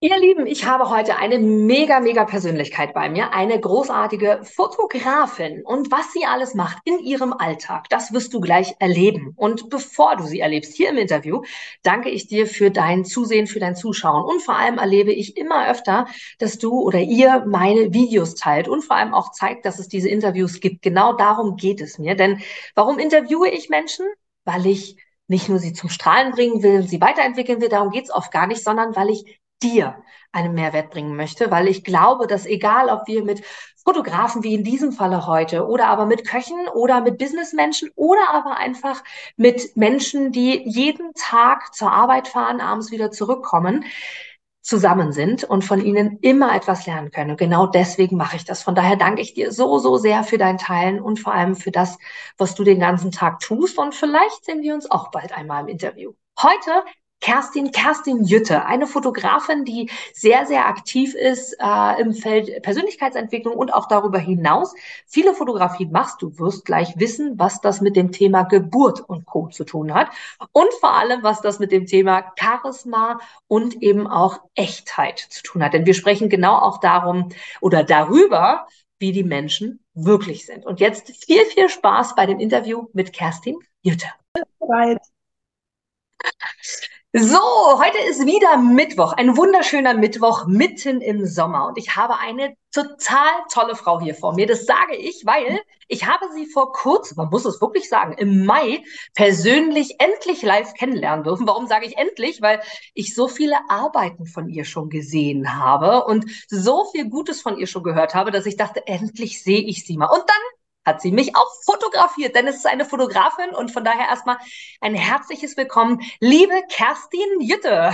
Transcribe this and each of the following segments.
Ihr Lieben, ich habe heute eine mega, mega Persönlichkeit bei mir, eine großartige Fotografin. Und was sie alles macht in ihrem Alltag, das wirst du gleich erleben. Und bevor du sie erlebst, hier im Interview, danke ich dir für dein Zusehen, für dein Zuschauen. Und vor allem erlebe ich immer öfter, dass du oder ihr meine Videos teilt und vor allem auch zeigt, dass es diese Interviews gibt. Genau darum geht es mir. Denn warum interviewe ich Menschen? Weil ich nicht nur sie zum Strahlen bringen will, sie weiterentwickeln will, darum geht es oft gar nicht, sondern weil ich dir einen Mehrwert bringen möchte, weil ich glaube, dass egal, ob wir mit Fotografen wie in diesem Falle heute oder aber mit Köchen oder mit Businessmenschen oder aber einfach mit Menschen, die jeden Tag zur Arbeit fahren, abends wieder zurückkommen, zusammen sind und von ihnen immer etwas lernen können. Und genau deswegen mache ich das. Von daher danke ich dir so, so sehr für dein Teilen und vor allem für das, was du den ganzen Tag tust. Und vielleicht sehen wir uns auch bald einmal im Interview. Heute Kerstin, Kerstin Jütte, eine Fotografin, die sehr, sehr aktiv ist äh, im Feld Persönlichkeitsentwicklung und auch darüber hinaus. Viele Fotografien machst du, wirst gleich wissen, was das mit dem Thema Geburt und Co. zu tun hat und vor allem, was das mit dem Thema Charisma und eben auch Echtheit zu tun hat. Denn wir sprechen genau auch darum oder darüber, wie die Menschen wirklich sind. Und jetzt viel, viel Spaß bei dem Interview mit Kerstin Jütte. Right. So, heute ist wieder Mittwoch, ein wunderschöner Mittwoch mitten im Sommer und ich habe eine total tolle Frau hier vor mir. Das sage ich, weil ich habe sie vor kurzem, man muss es wirklich sagen, im Mai persönlich endlich live kennenlernen dürfen. Warum sage ich endlich? Weil ich so viele Arbeiten von ihr schon gesehen habe und so viel Gutes von ihr schon gehört habe, dass ich dachte, endlich sehe ich sie mal. Und dann hat sie mich auch fotografiert, denn es ist eine Fotografin und von daher erstmal ein herzliches Willkommen, liebe Kerstin Jütte.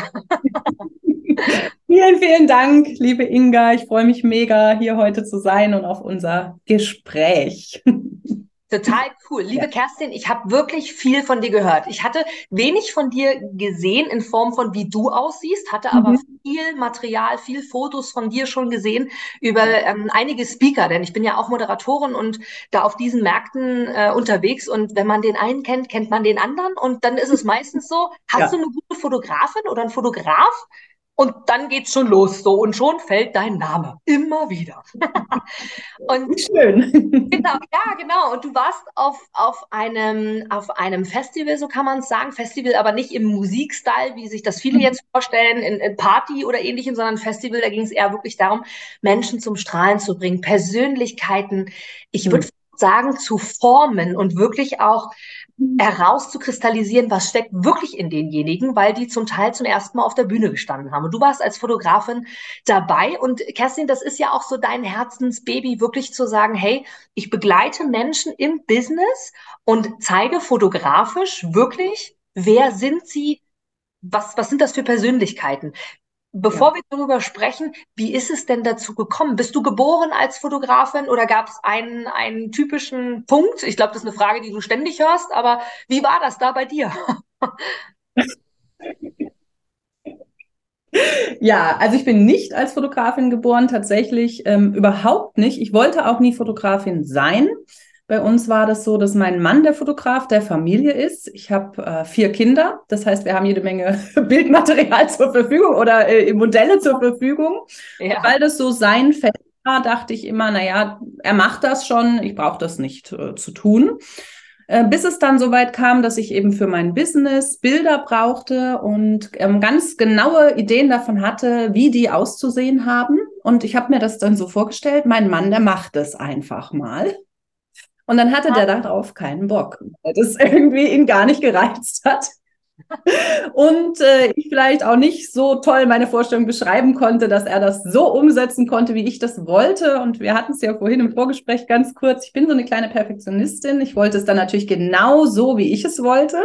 vielen, vielen Dank, liebe Inga. Ich freue mich mega, hier heute zu sein und auf unser Gespräch. Total cool. Liebe ja. Kerstin, ich habe wirklich viel von dir gehört. Ich hatte wenig von dir gesehen in Form von, wie du aussiehst, hatte mhm. aber viel Material, viel Fotos von dir schon gesehen über ähm, einige Speaker, denn ich bin ja auch Moderatorin und da auf diesen Märkten äh, unterwegs. Und wenn man den einen kennt, kennt man den anderen. Und dann ist es meistens so, hast ja. du eine gute Fotografin oder einen Fotograf? Und dann geht's schon los, so und schon fällt dein Name immer wieder. und schön. genau, ja, genau. Und du warst auf, auf einem auf einem Festival, so kann man es sagen, Festival, aber nicht im Musikstyle, wie sich das viele mhm. jetzt vorstellen, in, in Party oder ähnlichem, sondern Festival. Da ging es eher wirklich darum, Menschen zum Strahlen zu bringen, Persönlichkeiten. Ich würde mhm. Sagen, zu formen und wirklich auch herauszukristallisieren, was steckt wirklich in denjenigen, weil die zum Teil zum ersten Mal auf der Bühne gestanden haben. Und du warst als Fotografin dabei und Kerstin, das ist ja auch so dein Herzensbaby, wirklich zu sagen, hey, ich begleite Menschen im Business und zeige fotografisch wirklich, wer sind sie, was, was sind das für Persönlichkeiten? Bevor ja. wir darüber sprechen, wie ist es denn dazu gekommen? Bist du geboren als Fotografin oder gab es einen, einen typischen Punkt? Ich glaube, das ist eine Frage, die du ständig hörst, aber wie war das da bei dir? Ja, also ich bin nicht als Fotografin geboren, tatsächlich ähm, überhaupt nicht. Ich wollte auch nie Fotografin sein. Bei uns war das so, dass mein Mann der Fotograf der Familie ist. Ich habe äh, vier Kinder. Das heißt, wir haben jede Menge Bildmaterial zur Verfügung oder äh, Modelle zur Verfügung. Ja. Weil das so sein Feld war, dachte ich immer, naja, er macht das schon, ich brauche das nicht äh, zu tun. Äh, bis es dann soweit kam, dass ich eben für mein Business Bilder brauchte und ähm, ganz genaue Ideen davon hatte, wie die auszusehen haben. Und ich habe mir das dann so vorgestellt, mein Mann, der macht es einfach mal. Und dann hatte der darauf keinen Bock, weil das irgendwie ihn gar nicht gereizt hat. Und äh, ich vielleicht auch nicht so toll meine Vorstellung beschreiben konnte, dass er das so umsetzen konnte, wie ich das wollte. Und wir hatten es ja vorhin im Vorgespräch ganz kurz. Ich bin so eine kleine Perfektionistin. Ich wollte es dann natürlich genau so, wie ich es wollte.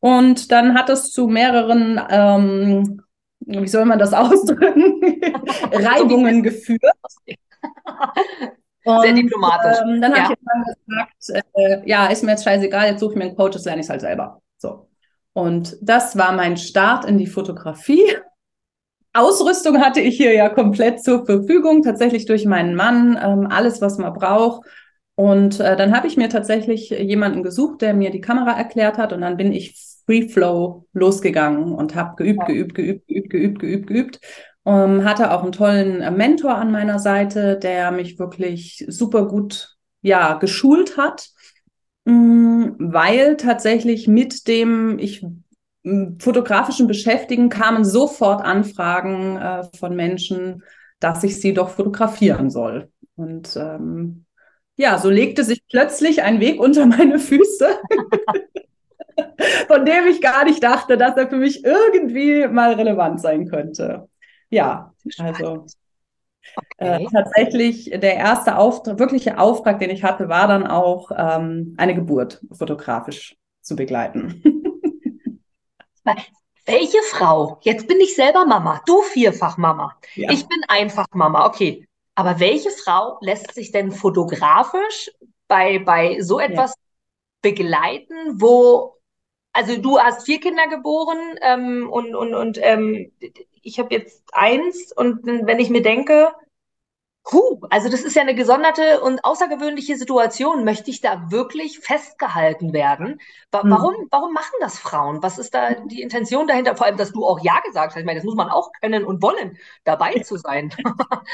Und dann hat es zu mehreren, ähm, wie soll man das ausdrücken, Reibungen geführt. Und, Sehr diplomatisch. Ähm, dann ja. habe ich irgendwann gesagt, äh, ja, ist mir jetzt scheißegal, jetzt suche ich mir einen Coach, das lerne ich halt selber. So. Und das war mein Start in die Fotografie. Ausrüstung hatte ich hier ja komplett zur Verfügung, tatsächlich durch meinen Mann, ähm, alles, was man braucht. Und äh, dann habe ich mir tatsächlich jemanden gesucht, der mir die Kamera erklärt hat. Und dann bin ich Free Flow losgegangen und habe geübt, geübt, geübt, geübt, geübt, geübt, geübt. Ähm, hatte auch einen tollen äh, Mentor an meiner Seite, der mich wirklich super gut ja, geschult hat, mm, weil tatsächlich mit dem ich mm, fotografischen Beschäftigen kamen sofort Anfragen äh, von Menschen, dass ich sie doch fotografieren soll. Und ähm, ja, so legte sich plötzlich ein Weg unter meine Füße, von dem ich gar nicht dachte, dass er für mich irgendwie mal relevant sein könnte. Ja, also äh, okay. äh, tatsächlich der erste Auftrag, wirkliche Auftrag, den ich hatte, war dann auch ähm, eine Geburt fotografisch zu begleiten. Welche Frau? Jetzt bin ich selber Mama, du vierfach Mama. Ja. Ich bin einfach Mama, okay. Aber welche Frau lässt sich denn fotografisch bei, bei so etwas ja. begleiten, wo, also du hast vier Kinder geboren ähm, und, und, und ähm, ich habe jetzt eins und wenn ich mir denke, Puh, also das ist ja eine gesonderte und außergewöhnliche Situation. Möchte ich da wirklich festgehalten werden? Wa hm. warum, warum machen das Frauen? Was ist da die Intention dahinter? Vor allem, dass du auch Ja gesagt hast. Ich meine, das muss man auch können und wollen, dabei zu sein.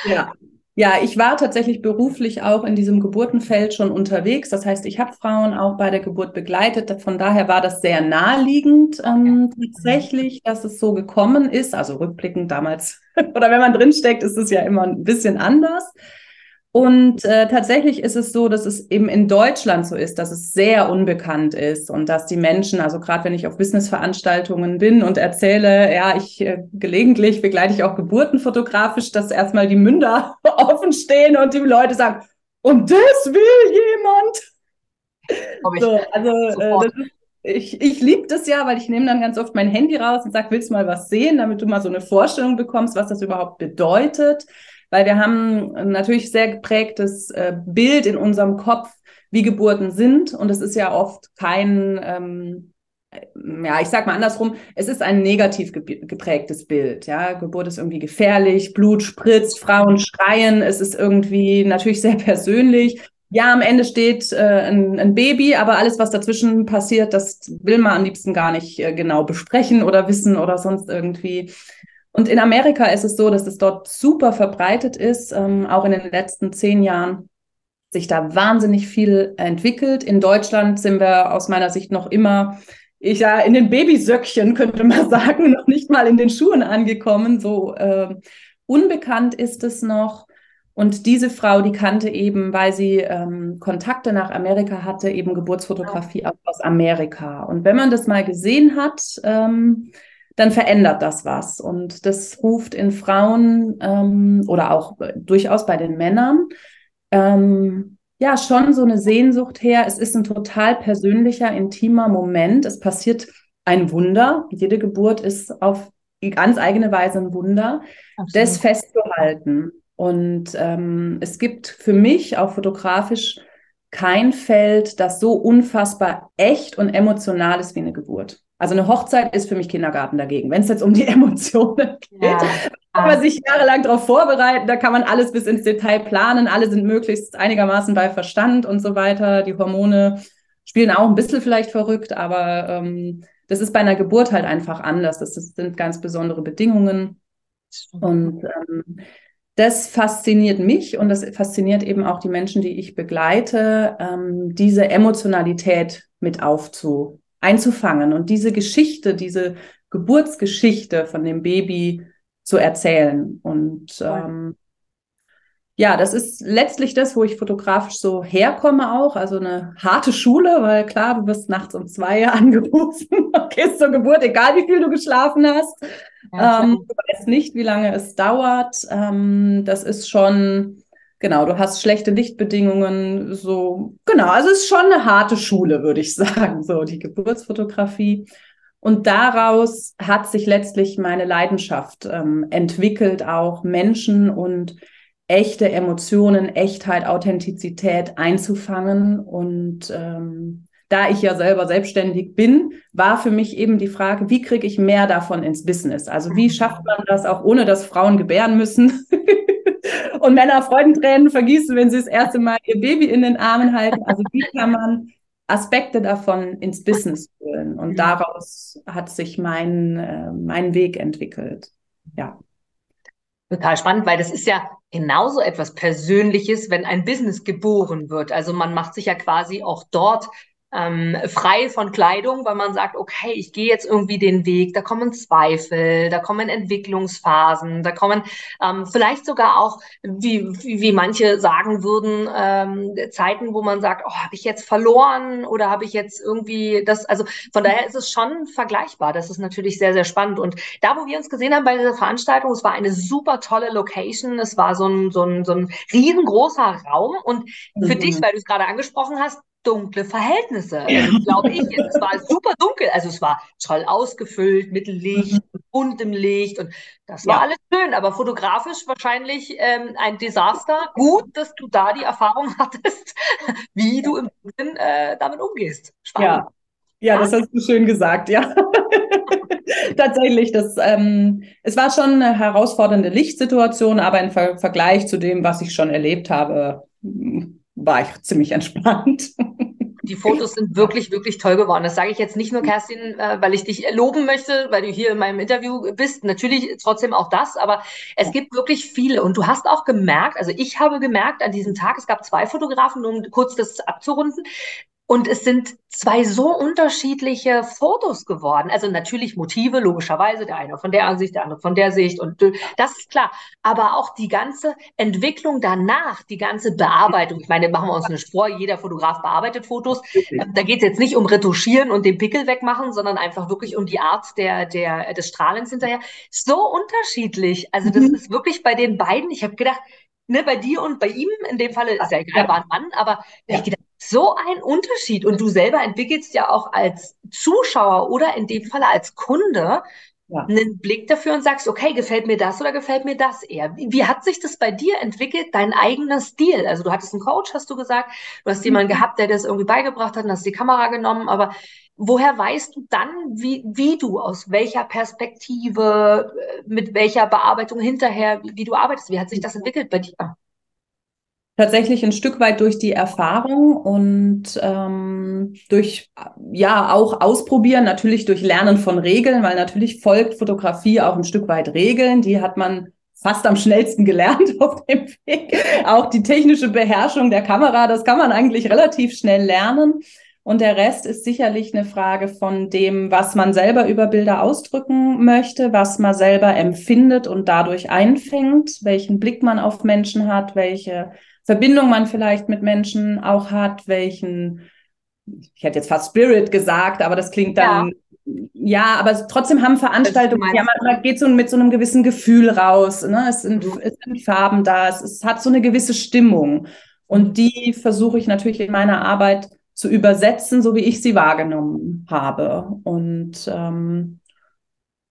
Ja, ja, ich war tatsächlich beruflich auch in diesem Geburtenfeld schon unterwegs. Das heißt, ich habe Frauen auch bei der Geburt begleitet. Von daher war das sehr naheliegend ähm, tatsächlich, dass es so gekommen ist. Also rückblickend damals oder wenn man drinsteckt, ist es ja immer ein bisschen anders. Und äh, tatsächlich ist es so, dass es eben in Deutschland so ist, dass es sehr unbekannt ist und dass die Menschen, also gerade wenn ich auf Businessveranstaltungen bin und erzähle, ja, ich äh, gelegentlich begleite ich auch Geburten fotografisch, dass erstmal die Münder offen stehen und die Leute sagen, und das will jemand. So, also äh, das ist, ich, ich liebe das ja, weil ich nehme dann ganz oft mein Handy raus und sage, willst du mal was sehen, damit du mal so eine Vorstellung bekommst, was das überhaupt bedeutet weil wir haben natürlich sehr geprägtes äh, Bild in unserem Kopf, wie Geburten sind. Und es ist ja oft kein, ähm, ja, ich sag mal andersrum, es ist ein negativ geprägtes Bild. Ja, Geburt ist irgendwie gefährlich, Blut spritzt, Frauen schreien, es ist irgendwie natürlich sehr persönlich. Ja, am Ende steht äh, ein, ein, Baby, aber alles, was dazwischen passiert, das will man am liebsten gar nicht äh, genau besprechen oder wissen oder sonst irgendwie. Und in Amerika ist es so, dass es dort super verbreitet ist, ähm, auch in den letzten zehn Jahren sich da wahnsinnig viel entwickelt. In Deutschland sind wir aus meiner Sicht noch immer, ich ja, in den Babysöckchen könnte man sagen, noch nicht mal in den Schuhen angekommen. So äh, unbekannt ist es noch. Und diese Frau, die kannte eben, weil sie ähm, Kontakte nach Amerika hatte, eben Geburtsfotografie aus Amerika. Und wenn man das mal gesehen hat, ähm, dann verändert das was. Und das ruft in Frauen ähm, oder auch durchaus bei den Männern ähm, ja schon so eine Sehnsucht her. Es ist ein total persönlicher, intimer Moment. Es passiert ein Wunder. Jede Geburt ist auf ganz eigene Weise ein Wunder, Absolut. das festzuhalten. Und ähm, es gibt für mich auch fotografisch kein Feld, das so unfassbar echt und emotional ist wie eine Geburt. Also eine Hochzeit ist für mich Kindergarten dagegen. Wenn es jetzt um die Emotionen geht, ja. kann man sich jahrelang darauf vorbereiten, da kann man alles bis ins Detail planen, alle sind möglichst einigermaßen bei Verstand und so weiter. Die Hormone spielen auch ein bisschen vielleicht verrückt, aber ähm, das ist bei einer Geburt halt einfach anders. Das, das sind ganz besondere Bedingungen. Und ähm, das fasziniert mich und das fasziniert eben auch die Menschen, die ich begleite, ähm, diese Emotionalität mit aufzu einzufangen und diese Geschichte, diese Geburtsgeschichte von dem Baby zu erzählen. Und ähm, ja, das ist letztlich das, wo ich fotografisch so herkomme auch. Also eine harte Schule, weil klar, du wirst nachts um zwei angerufen, gehst zur Geburt, egal wie viel du geschlafen hast. Ja, ähm, du weißt nicht, wie lange es dauert. Ähm, das ist schon Genau, du hast schlechte Lichtbedingungen, so, genau, also es ist schon eine harte Schule, würde ich sagen, so die Geburtsfotografie. Und daraus hat sich letztlich meine Leidenschaft ähm, entwickelt, auch Menschen und echte Emotionen, Echtheit, Authentizität einzufangen. Und ähm, da ich ja selber selbstständig bin, war für mich eben die Frage, wie kriege ich mehr davon ins Business? Also wie schafft man das auch, ohne dass Frauen gebären müssen? und Männer Freudentränen vergießen, wenn sie das erste Mal ihr Baby in den Armen halten. Also wie kann man Aspekte davon ins Business holen. Und daraus hat sich mein, äh, mein Weg entwickelt. Ja. Total spannend, weil das ist ja genauso etwas Persönliches, wenn ein Business geboren wird. Also man macht sich ja quasi auch dort ähm, frei von Kleidung, weil man sagt, okay, ich gehe jetzt irgendwie den Weg, da kommen Zweifel, da kommen Entwicklungsphasen, da kommen ähm, vielleicht sogar auch, wie, wie, wie manche sagen würden, ähm, Zeiten, wo man sagt, oh, habe ich jetzt verloren oder habe ich jetzt irgendwie das, also von daher ist es schon vergleichbar. Das ist natürlich sehr, sehr spannend. Und da, wo wir uns gesehen haben bei dieser Veranstaltung, es war eine super tolle Location, es war so ein, so ein, so ein riesengroßer Raum und für mhm. dich, weil du es gerade angesprochen hast, dunkle Verhältnisse. Glaube ich. Es war super dunkel. Also es war toll ausgefüllt mit Licht, mhm. buntem Licht und das war ja. alles schön, aber fotografisch wahrscheinlich ähm, ein Desaster. Gut, dass du da die Erfahrung hattest, wie du im Dunkeln äh, damit umgehst. Spannend. Ja. Ja, das hast du schön gesagt, ja. Tatsächlich, das, ähm, es war schon eine herausfordernde Lichtsituation, aber im Ver Vergleich zu dem, was ich schon erlebt habe, war ich ziemlich entspannt. Die Fotos sind wirklich, wirklich toll geworden. Das sage ich jetzt nicht nur, Kerstin, äh, weil ich dich loben möchte, weil du hier in meinem Interview bist. Natürlich trotzdem auch das, aber es gibt wirklich viele. Und du hast auch gemerkt, also ich habe gemerkt an diesem Tag, es gab zwei Fotografen, um kurz das abzurunden, und es sind zwei so unterschiedliche Fotos geworden. Also natürlich Motive, logischerweise, der eine von der Ansicht, der andere von der Sicht. Und das ist klar. Aber auch die ganze Entwicklung danach, die ganze Bearbeitung. Ich meine, machen wir uns eine Spur, jeder Fotograf bearbeitet Fotos. Da geht es jetzt nicht um Retuschieren und den Pickel wegmachen, sondern einfach wirklich um die Art der, der, des Strahlens hinterher. So unterschiedlich. Also das mhm. ist wirklich bei den beiden, ich habe gedacht, ne, bei dir und bei ihm, in dem Falle ist ja egal, war ein Mann, aber ja. ich gedacht, so ein Unterschied. Und du selber entwickelst ja auch als Zuschauer oder in dem Falle als Kunde ja. einen Blick dafür und sagst, okay, gefällt mir das oder gefällt mir das eher? Wie, wie, hat sich das bei dir entwickelt, dein eigener Stil? Also du hattest einen Coach, hast du gesagt, du hast jemanden mhm. gehabt, der das irgendwie beigebracht hat und hast die Kamera genommen, aber woher weißt du dann, wie, wie du, aus welcher Perspektive, äh, mit welcher Bearbeitung hinterher, wie, wie du arbeitest? Wie hat sich das entwickelt bei dir? Tatsächlich ein Stück weit durch die Erfahrung und ähm, durch ja auch ausprobieren, natürlich durch Lernen von Regeln, weil natürlich folgt Fotografie auch ein Stück weit Regeln. Die hat man fast am schnellsten gelernt auf dem Weg. Auch die technische Beherrschung der Kamera, das kann man eigentlich relativ schnell lernen. Und der Rest ist sicherlich eine Frage von dem, was man selber über Bilder ausdrücken möchte, was man selber empfindet und dadurch einfängt, welchen Blick man auf Menschen hat, welche Verbindung man vielleicht mit Menschen auch hat, welchen, ich hätte jetzt fast Spirit gesagt, aber das klingt dann, ja, ja aber trotzdem haben Veranstaltungen, ja, man, man, geht so mit so einem gewissen Gefühl raus, ne? es, sind, mhm. es sind Farben da, es, es hat so eine gewisse Stimmung. Und die versuche ich natürlich in meiner Arbeit zu übersetzen, so wie ich sie wahrgenommen habe. Und ähm,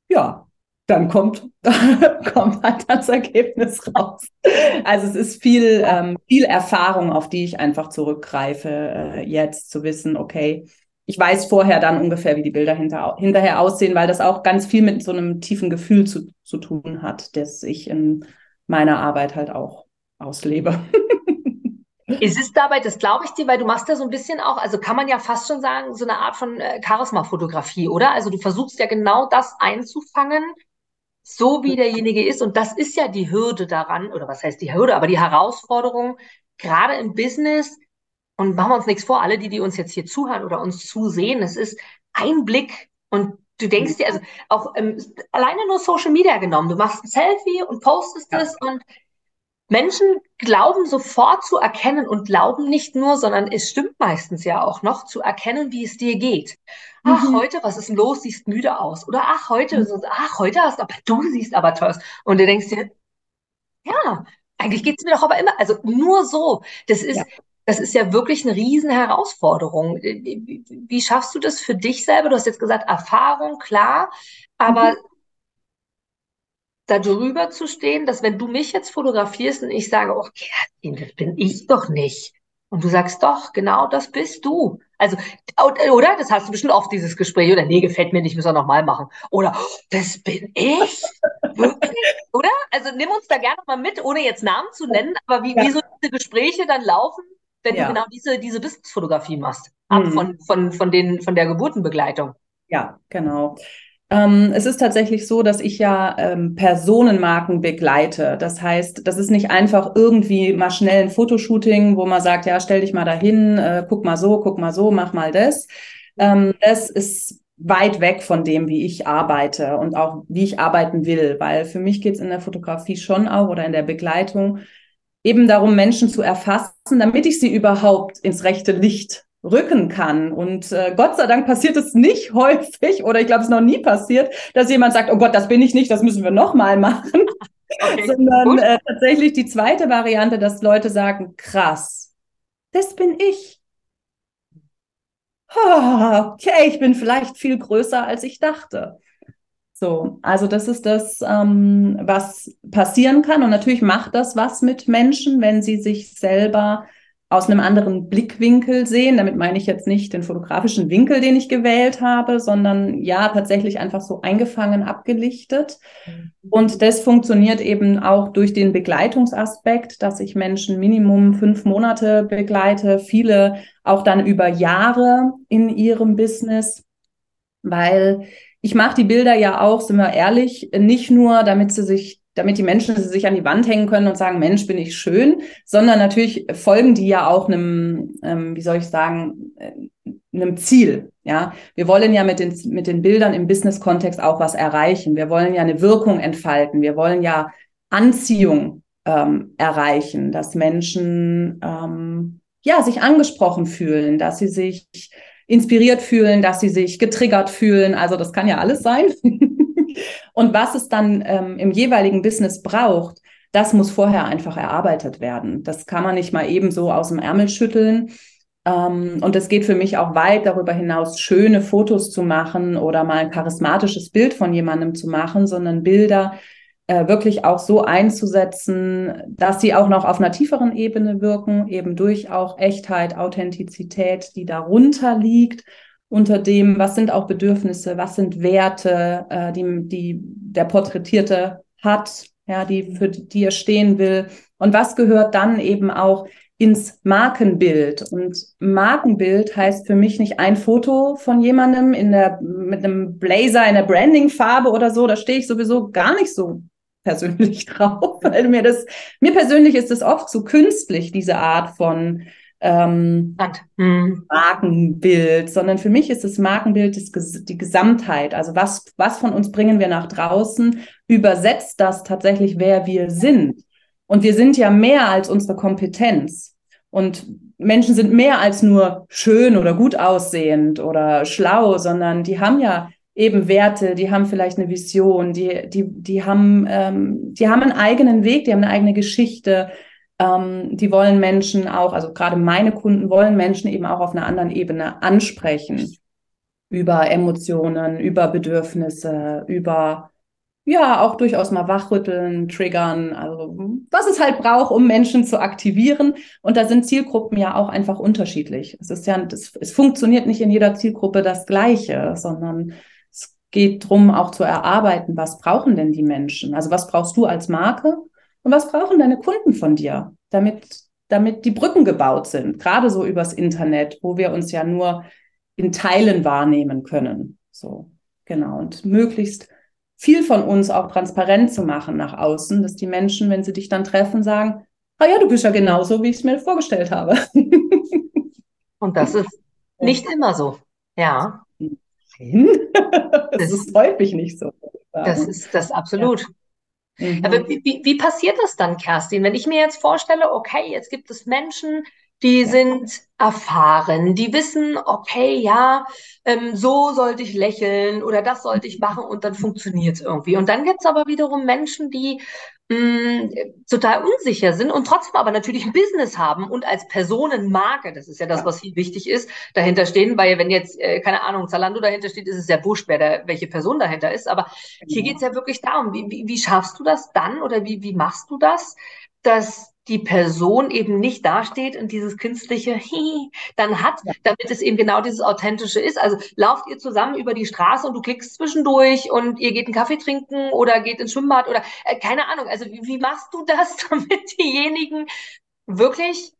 ja, dann kommt, kommt halt das Ergebnis raus. Also es ist viel, ähm, viel Erfahrung, auf die ich einfach zurückgreife, äh, jetzt zu wissen, okay, ich weiß vorher dann ungefähr, wie die Bilder hinter, hinterher aussehen, weil das auch ganz viel mit so einem tiefen Gefühl zu, zu tun hat, das ich in meiner Arbeit halt auch auslebe. Ist es dabei, das glaube ich dir, weil du machst ja so ein bisschen auch, also kann man ja fast schon sagen, so eine Art von äh, Charisma-Fotografie, oder? Also du versuchst ja genau das einzufangen, so wie derjenige ist. Und das ist ja die Hürde daran, oder was heißt die Hürde, aber die Herausforderung, gerade im Business, und machen wir uns nichts vor, alle, die, die uns jetzt hier zuhören oder uns zusehen, es ist ein Blick und du denkst dir, also auch ähm, alleine nur Social Media genommen, du machst ein Selfie und postest es ja. und Menschen glauben sofort zu erkennen und glauben nicht nur, sondern es stimmt meistens ja auch noch, zu erkennen, wie es dir geht. Ach, mhm. heute, was ist denn los? Siehst müde aus. Oder ach, heute, mhm. ach, heute hast aber du siehst aber toll aus. Und du denkst dir, ja, eigentlich geht's mir doch aber immer, also nur so. Das ist, ja. das ist ja wirklich eine riesen Herausforderung. Wie, wie, schaffst du das für dich selber? Du hast jetzt gesagt, Erfahrung, klar, aber mhm da drüber zu stehen, dass wenn du mich jetzt fotografierst und ich sage, oh, Kerstin, das bin ich doch nicht. Und du sagst, doch, genau das bist du. Also, oder? Das hast du bestimmt oft dieses Gespräch, oder nee, gefällt mir nicht, müssen wir nochmal machen. Oder, das bin ich? Wirklich? Oder? Also nimm uns da gerne mal mit, ohne jetzt Namen zu nennen, aber wie, ja. wie so diese Gespräche dann laufen, wenn ja. du genau diese, diese Business-Fotografie machst. ab hm. von, von, von, den, von der Geburtenbegleitung. Ja, genau. Ähm, es ist tatsächlich so, dass ich ja ähm, Personenmarken begleite. Das heißt, das ist nicht einfach irgendwie mal schnell ein Fotoshooting, wo man sagt, ja, stell dich mal dahin, äh, guck mal so, guck mal so, mach mal das. Ähm, das ist weit weg von dem, wie ich arbeite und auch wie ich arbeiten will, weil für mich geht es in der Fotografie schon auch oder in der Begleitung eben darum, Menschen zu erfassen, damit ich sie überhaupt ins rechte Licht rücken kann. Und äh, Gott sei Dank passiert es nicht häufig oder ich glaube, es ist noch nie passiert, dass jemand sagt, oh Gott, das bin ich nicht, das müssen wir nochmal machen. Okay, Sondern äh, tatsächlich die zweite Variante, dass Leute sagen, krass, das bin ich. Oh, okay, ich bin vielleicht viel größer, als ich dachte. So, also das ist das, ähm, was passieren kann. Und natürlich macht das was mit Menschen, wenn sie sich selber aus einem anderen Blickwinkel sehen. Damit meine ich jetzt nicht den fotografischen Winkel, den ich gewählt habe, sondern ja, tatsächlich einfach so eingefangen, abgelichtet. Mhm. Und das funktioniert eben auch durch den Begleitungsaspekt, dass ich Menschen Minimum fünf Monate begleite, viele auch dann über Jahre in ihrem Business, weil ich mache die Bilder ja auch, sind wir ehrlich, nicht nur, damit sie sich damit die Menschen sich an die Wand hängen können und sagen, Mensch, bin ich schön, sondern natürlich folgen die ja auch einem, ähm, wie soll ich sagen, äh, einem Ziel. Ja, wir wollen ja mit den, mit den Bildern im Business-Kontext auch was erreichen. Wir wollen ja eine Wirkung entfalten. Wir wollen ja Anziehung ähm, erreichen, dass Menschen ähm, ja sich angesprochen fühlen, dass sie sich inspiriert fühlen, dass sie sich getriggert fühlen. Also das kann ja alles sein. Und was es dann ähm, im jeweiligen Business braucht, das muss vorher einfach erarbeitet werden. Das kann man nicht mal eben so aus dem Ärmel schütteln. Ähm, und es geht für mich auch weit darüber hinaus, schöne Fotos zu machen oder mal ein charismatisches Bild von jemandem zu machen, sondern Bilder äh, wirklich auch so einzusetzen, dass sie auch noch auf einer tieferen Ebene wirken, eben durch auch Echtheit, Authentizität, die darunter liegt unter dem, was sind auch Bedürfnisse, was sind Werte, äh, die, die der Porträtierte hat, ja, die, für die er stehen will. Und was gehört dann eben auch ins Markenbild? Und Markenbild heißt für mich nicht ein Foto von jemandem in der, mit einem Blazer in der Brandingfarbe oder so. Da stehe ich sowieso gar nicht so persönlich drauf, weil mir das, mir persönlich ist es oft zu künstlich, diese Art von ähm, hm. Markenbild, sondern für mich ist das Markenbild das, die Gesamtheit. Also was, was von uns bringen wir nach draußen, übersetzt das tatsächlich, wer wir sind. Und wir sind ja mehr als unsere Kompetenz. Und Menschen sind mehr als nur schön oder gut aussehend oder schlau, sondern die haben ja eben Werte, die haben vielleicht eine Vision, die, die, die, haben, ähm, die haben einen eigenen Weg, die haben eine eigene Geschichte, ähm, die wollen Menschen auch, also gerade meine Kunden wollen Menschen eben auch auf einer anderen Ebene ansprechen. Über Emotionen, über Bedürfnisse, über ja, auch durchaus mal wachrütteln, triggern, also was es halt braucht, um Menschen zu aktivieren. Und da sind Zielgruppen ja auch einfach unterschiedlich. Es ist ja, das, es funktioniert nicht in jeder Zielgruppe das Gleiche, sondern es geht darum, auch zu erarbeiten, was brauchen denn die Menschen? Also was brauchst du als Marke? Und was brauchen deine Kunden von dir, damit, damit die Brücken gebaut sind? Gerade so übers Internet, wo wir uns ja nur in Teilen wahrnehmen können. So, genau. Und möglichst viel von uns auch transparent zu machen nach außen, dass die Menschen, wenn sie dich dann treffen, sagen, ah ja, du bist ja genauso, wie ich es mir vorgestellt habe. Und das ist nicht immer so. Ja. das ist häufig nicht so. Das ist das absolut. Ja. Mhm. Aber wie, wie, wie passiert das dann, Kerstin? Wenn ich mir jetzt vorstelle, okay, jetzt gibt es Menschen, die sind erfahren, die wissen, okay, ja, ähm, so sollte ich lächeln oder das sollte ich machen und dann funktioniert es irgendwie. Und dann gibt es aber wiederum Menschen, die mh, total unsicher sind und trotzdem aber natürlich ein Business haben und als Personenmarke, das ist ja das, was viel wichtig ist, dahinter stehen, weil wenn jetzt, äh, keine Ahnung, Zalando dahinter steht, ist es ja wurscht, wer da, welche Person dahinter ist. Aber genau. hier geht es ja wirklich darum, wie, wie, wie schaffst du das dann oder wie, wie machst du das, dass die Person eben nicht dasteht und dieses künstliche Hi dann hat, damit es eben genau dieses Authentische ist. Also lauft ihr zusammen über die Straße und du klickst zwischendurch und ihr geht einen Kaffee trinken oder geht ins Schwimmbad oder äh, keine Ahnung. Also wie, wie machst du das, damit diejenigen wirklich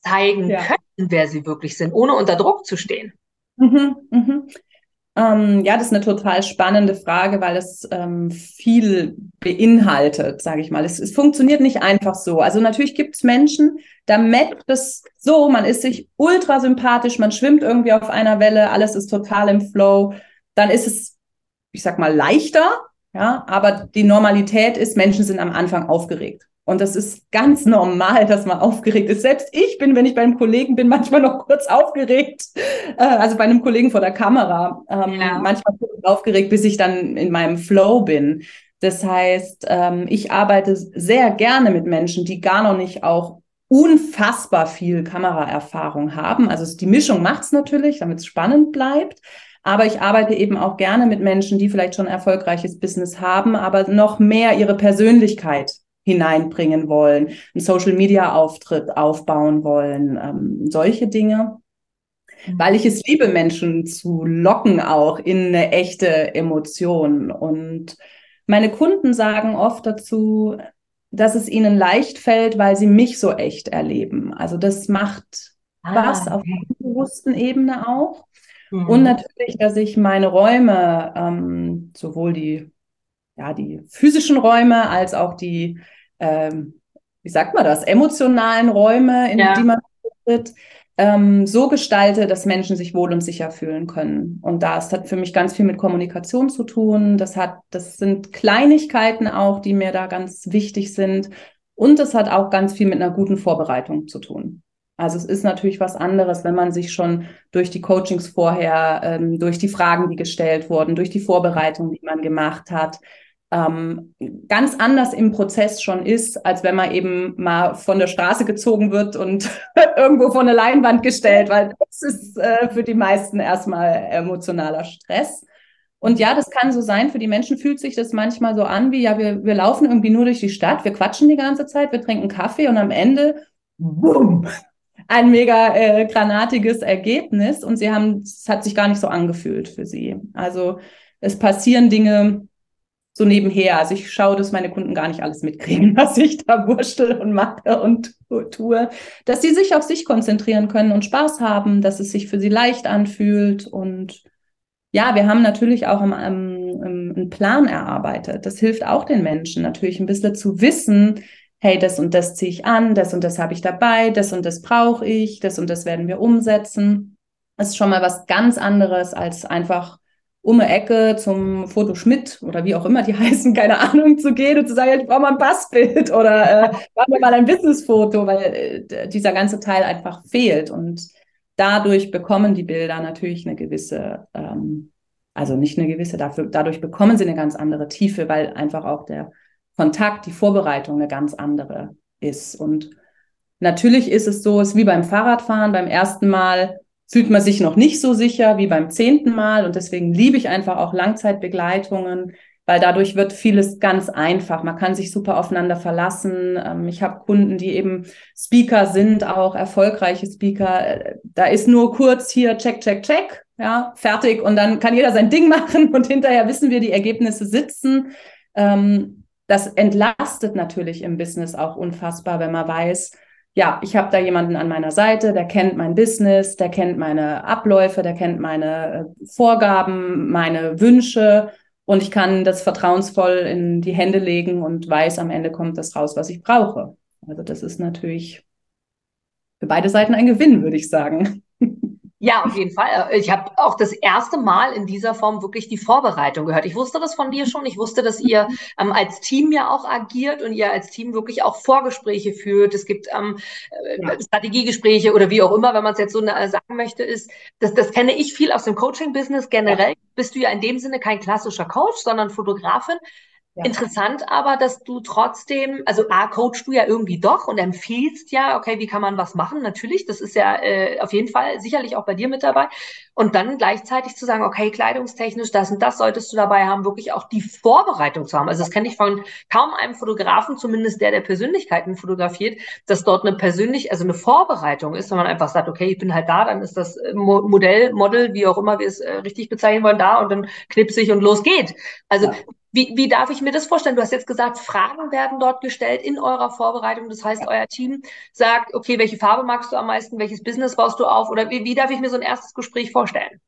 zeigen ja. können, wer sie wirklich sind, ohne unter Druck zu stehen? Mhm, mhm. Ähm, ja, das ist eine total spannende Frage, weil es ähm, viel beinhaltet, sage ich mal. Es, es, funktioniert nicht einfach so. Also natürlich gibt es Menschen, da matcht es so, man ist sich ultra sympathisch, man schwimmt irgendwie auf einer Welle, alles ist total im Flow. Dann ist es, ich sag mal, leichter, ja, aber die Normalität ist, Menschen sind am Anfang aufgeregt. Und das ist ganz normal, dass man aufgeregt ist. Selbst ich bin, wenn ich bei einem Kollegen bin, manchmal noch kurz aufgeregt. Äh, also bei einem Kollegen vor der Kamera. Ähm, ja. Manchmal aufgeregt, bis ich dann in meinem Flow bin. Das heißt, ähm, ich arbeite sehr gerne mit Menschen, die gar noch nicht auch unfassbar viel Kameraerfahrung haben. Also die Mischung macht es natürlich, damit es spannend bleibt. Aber ich arbeite eben auch gerne mit Menschen, die vielleicht schon erfolgreiches Business haben, aber noch mehr ihre Persönlichkeit hineinbringen wollen, einen Social-Media-Auftritt aufbauen wollen, ähm, solche Dinge. Weil ich es liebe, Menschen zu locken auch in eine echte Emotion. Und meine Kunden sagen oft dazu, dass es ihnen leicht fällt, weil sie mich so echt erleben. Also das macht ah, was auf der bewussten Ebene auch. Mhm. Und natürlich, dass ich meine Räume, ähm, sowohl die ja, die physischen Räume als auch die ähm, wie sagt man das, emotionalen Räume, in ja. die man tritt, ähm, so gestalte, dass Menschen sich wohl und sicher fühlen können. Und das hat für mich ganz viel mit Kommunikation zu tun. Das hat, das sind Kleinigkeiten auch, die mir da ganz wichtig sind. Und es hat auch ganz viel mit einer guten Vorbereitung zu tun. Also es ist natürlich was anderes, wenn man sich schon durch die Coachings vorher, ähm, durch die Fragen, die gestellt wurden, durch die Vorbereitung, die man gemacht hat, ähm, ganz anders im Prozess schon ist, als wenn man eben mal von der Straße gezogen wird und irgendwo vor eine Leinwand gestellt, weil das ist äh, für die meisten erstmal emotionaler Stress. Und ja, das kann so sein. Für die Menschen fühlt sich das manchmal so an, wie ja, wir, wir laufen irgendwie nur durch die Stadt, wir quatschen die ganze Zeit, wir trinken Kaffee und am Ende, boom, ein mega äh, granatiges Ergebnis. Und sie haben, es hat sich gar nicht so angefühlt für sie. Also es passieren Dinge, so nebenher. Also ich schaue, dass meine Kunden gar nicht alles mitkriegen, was ich da wurschtel und mache und tue. Dass sie sich auf sich konzentrieren können und Spaß haben, dass es sich für sie leicht anfühlt. Und ja, wir haben natürlich auch einen Plan erarbeitet. Das hilft auch den Menschen natürlich ein bisschen zu wissen, hey, das und das ziehe ich an, das und das habe ich dabei, das und das brauche ich, das und das werden wir umsetzen. Das ist schon mal was ganz anderes als einfach um eine Ecke zum Foto Schmidt oder wie auch immer die heißen, keine Ahnung, zu gehen und zu sagen, ich brauche mal ein Passbild oder äh, machen wir mal ein Businessfoto, weil äh, dieser ganze Teil einfach fehlt. Und dadurch bekommen die Bilder natürlich eine gewisse, ähm, also nicht eine gewisse, dafür, dadurch bekommen sie eine ganz andere Tiefe, weil einfach auch der Kontakt, die Vorbereitung eine ganz andere ist. Und natürlich ist es so, es ist wie beim Fahrradfahren, beim ersten Mal fühlt man sich noch nicht so sicher wie beim zehnten Mal. Und deswegen liebe ich einfach auch Langzeitbegleitungen, weil dadurch wird vieles ganz einfach. Man kann sich super aufeinander verlassen. Ähm, ich habe Kunden, die eben Speaker sind, auch erfolgreiche Speaker. Da ist nur kurz hier check, check, check, ja, fertig. Und dann kann jeder sein Ding machen und hinterher wissen wir, die Ergebnisse sitzen. Ähm, das entlastet natürlich im Business auch unfassbar, wenn man weiß, ja, ich habe da jemanden an meiner Seite, der kennt mein Business, der kennt meine Abläufe, der kennt meine äh, Vorgaben, meine Wünsche und ich kann das vertrauensvoll in die Hände legen und weiß, am Ende kommt das raus, was ich brauche. Also das ist natürlich für beide Seiten ein Gewinn, würde ich sagen. Ja, auf jeden Fall. Ich habe auch das erste Mal in dieser Form wirklich die Vorbereitung gehört. Ich wusste das von dir schon. Ich wusste, dass ihr ähm, als Team ja auch agiert und ihr als Team wirklich auch Vorgespräche führt. Es gibt ähm, äh, ja. Strategiegespräche oder wie auch immer, wenn man es jetzt so äh, sagen möchte, ist, das, das kenne ich viel aus dem Coaching-Business. Generell ja. bist du ja in dem Sinne kein klassischer Coach, sondern Fotografin. Ja. Interessant aber, dass du trotzdem, also A, coachst du ja irgendwie doch und empfiehlst ja, okay, wie kann man was machen? Natürlich, das ist ja äh, auf jeden Fall sicherlich auch bei dir mit dabei. Und dann gleichzeitig zu sagen, okay, kleidungstechnisch, das und das solltest du dabei haben, wirklich auch die Vorbereitung zu haben. Also das kenne ich von kaum einem Fotografen, zumindest der, der Persönlichkeiten fotografiert, dass dort eine persönlich, also eine Vorbereitung ist, wenn man einfach sagt, okay, ich bin halt da, dann ist das äh, Modell, Model, wie auch immer wir es äh, richtig bezeichnen wollen, da und dann knipse ich und los geht. Also ja Wie, wie darf ich mir das vorstellen? Du hast jetzt gesagt, Fragen werden dort gestellt in eurer Vorbereitung. Das heißt, euer Team sagt, okay, welche Farbe magst du am meisten? Welches Business baust du auf? Oder wie, wie darf ich mir so ein erstes Gespräch vorstellen?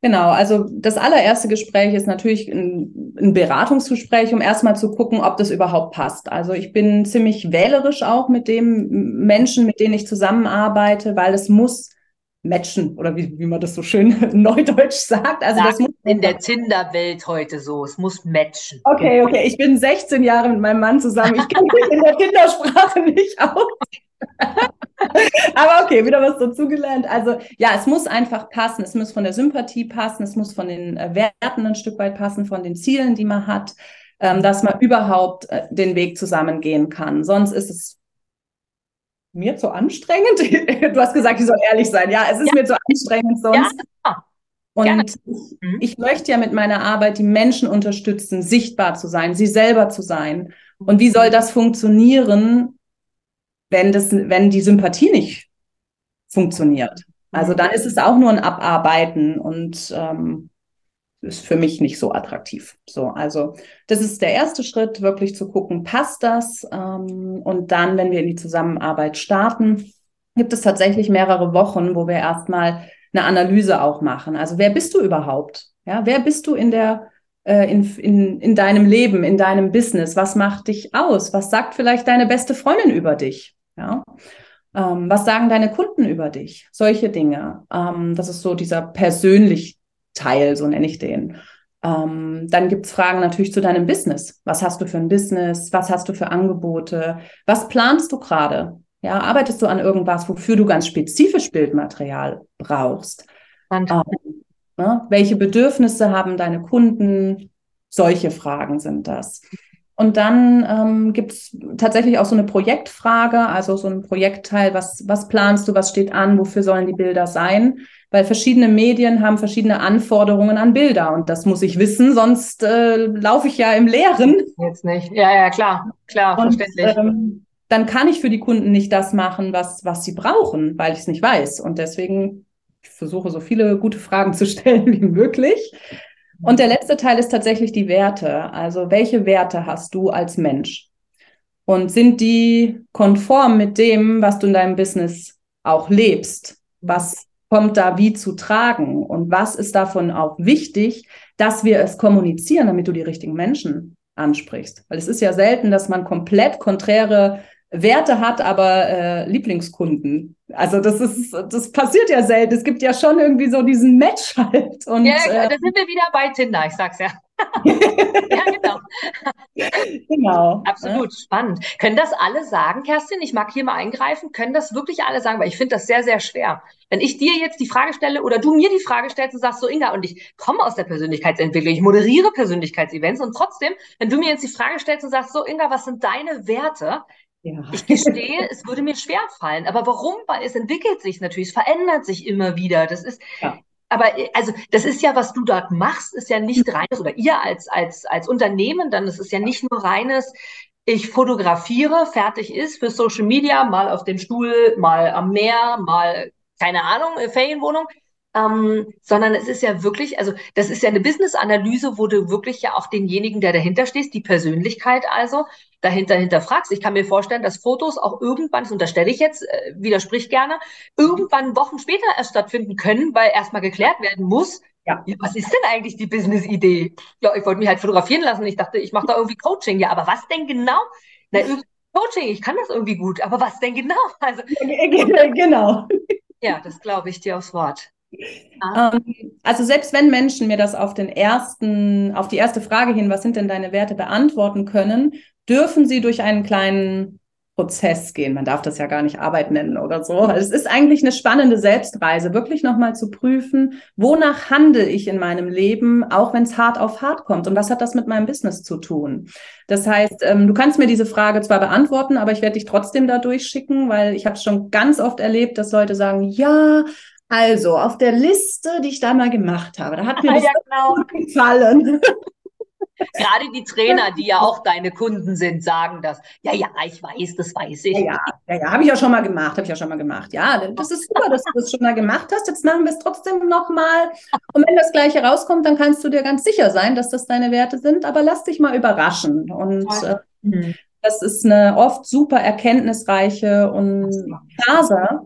Genau, also das allererste Gespräch ist natürlich ein, ein, Beratungsgespräch, um erstmal zu gucken, ob das überhaupt passt. Also ich bin ziemlich wählerisch auch mit dem Menschen, mit denen ich zusammenarbeite, weil es muss matchen oder wie, wie man das so schön neudeutsch sagt. Also Sag das muss in der Tinder-Welt heute so, es muss matchen. Okay, okay, ich bin 16 Jahre mit meinem Mann zusammen. Ich kann mich in der Tinder-Sprache nicht aus. Aber okay, wieder was dazugelernt. Also ja, es muss einfach passen. Es muss von der Sympathie passen. Es muss von den äh, Werten ein Stück weit passen, von den Zielen, die man hat, ähm, dass man überhaupt äh, den Weg zusammengehen kann. Sonst ist es mir zu anstrengend. du hast gesagt, ich soll ehrlich sein. Ja, es ist ja. mir zu anstrengend sonst. Ja. Und ich, mhm. ich möchte ja mit meiner Arbeit die Menschen unterstützen, sichtbar zu sein, sie selber zu sein. Und wie soll das funktionieren, wenn, das, wenn die Sympathie nicht funktioniert. Also dann ist es auch nur ein Abarbeiten und ähm, ist für mich nicht so attraktiv. So, also das ist der erste Schritt, wirklich zu gucken, passt das? Ähm, und dann, wenn wir in die Zusammenarbeit starten, gibt es tatsächlich mehrere Wochen, wo wir erstmal eine Analyse auch machen. Also wer bist du überhaupt? Ja, wer bist du in der äh, in, in, in deinem Leben, in deinem Business? Was macht dich aus? Was sagt vielleicht deine beste Freundin über dich? Ja. Ähm, was sagen deine Kunden über dich? Solche Dinge. Ähm, das ist so dieser persönlich Teil, so nenne ich den. Ähm, dann gibt es Fragen natürlich zu deinem Business. Was hast du für ein Business? Was hast du für Angebote? Was planst du gerade? Ja, arbeitest du an irgendwas, wofür du ganz spezifisch Bildmaterial brauchst? Ähm, ne? Welche Bedürfnisse haben deine Kunden? Solche Fragen sind das. Und dann ähm, gibt es tatsächlich auch so eine Projektfrage, also so ein Projektteil, was, was planst du, was steht an, wofür sollen die Bilder sein? Weil verschiedene Medien haben verschiedene Anforderungen an Bilder und das muss ich wissen, sonst äh, laufe ich ja im Leeren. Jetzt nicht. Ja, ja, klar, klar, und, verständlich. Ähm, dann kann ich für die Kunden nicht das machen, was, was sie brauchen, weil ich es nicht weiß. Und deswegen ich versuche so viele gute Fragen zu stellen wie möglich. Und der letzte Teil ist tatsächlich die Werte. Also welche Werte hast du als Mensch? Und sind die konform mit dem, was du in deinem Business auch lebst? Was kommt da wie zu tragen? Und was ist davon auch wichtig, dass wir es kommunizieren, damit du die richtigen Menschen ansprichst? Weil es ist ja selten, dass man komplett konträre Werte hat, aber äh, Lieblingskunden. Also das ist, das passiert ja selten. Es gibt ja schon irgendwie so diesen Match halt. Und, ja, äh, da sind wir wieder bei Tinder, ich sag's ja. ja, genau. Genau. Absolut ja. spannend. Können das alle sagen, Kerstin? Ich mag hier mal eingreifen. Können das wirklich alle sagen? Weil ich finde das sehr, sehr schwer. Wenn ich dir jetzt die Frage stelle oder du mir die Frage stellst und sagst so, Inga, und ich komme aus der Persönlichkeitsentwicklung, ich moderiere Persönlichkeitsevents und trotzdem, wenn du mir jetzt die Frage stellst und sagst so, Inga, was sind deine Werte? Ja. Ich gestehe, es würde mir schwer fallen. Aber warum? Weil es entwickelt sich natürlich, es verändert sich immer wieder. Das ist, ja. aber also das ist ja, was du dort machst, ist ja nicht reines, oder ihr als, als, als Unternehmen, dann das ist ja nicht nur reines, ich fotografiere, fertig ist für Social Media, mal auf dem Stuhl, mal am Meer, mal, keine Ahnung, Ferienwohnung, ähm, sondern es ist ja wirklich, also das ist ja eine Business-Analyse, wo du wirklich ja auch denjenigen, der dahinter stehst, die Persönlichkeit also, dahinter hinterfragst. Ich kann mir vorstellen, dass Fotos auch irgendwann, das unterstelle ich jetzt, äh, widersprich gerne, irgendwann Wochen später erst stattfinden können, weil erstmal geklärt werden muss, ja. ja. was ist denn eigentlich die Business-Idee? Ja, ich wollte mich halt fotografieren lassen. Ich dachte, ich mache da irgendwie Coaching. Ja, aber was denn genau? Na, Coaching, ich kann das irgendwie gut, aber was denn genau? Also, genau. Ja, das glaube ich dir aufs Wort. Ah. Also selbst wenn Menschen mir das auf den ersten, auf die erste Frage hin, was sind denn deine Werte, beantworten können, dürfen sie durch einen kleinen Prozess gehen. Man darf das ja gar nicht Arbeit nennen oder so. Also es ist eigentlich eine spannende Selbstreise, wirklich nochmal zu prüfen, wonach handle ich in meinem Leben, auch wenn es hart auf hart kommt und was hat das mit meinem Business zu tun. Das heißt, ähm, du kannst mir diese Frage zwar beantworten, aber ich werde dich trotzdem da durchschicken, weil ich habe es schon ganz oft erlebt, dass Leute sagen, ja, also, auf der Liste, die ich da mal gemacht habe, da hat mir ah, das ja, genau. gefallen. Gerade die Trainer, die ja auch deine Kunden sind, sagen das. Ja, ja, ich weiß, das weiß ich. Ja, ja, ja, habe ich ja schon mal gemacht, habe ich ja schon mal gemacht. Ja, das ist super, dass du das schon mal gemacht hast. Jetzt machen wir es trotzdem nochmal. Und wenn das Gleiche rauskommt, dann kannst du dir ganz sicher sein, dass das deine Werte sind. Aber lass dich mal überraschen. Und äh, das ist eine oft super erkenntnisreiche und Phase.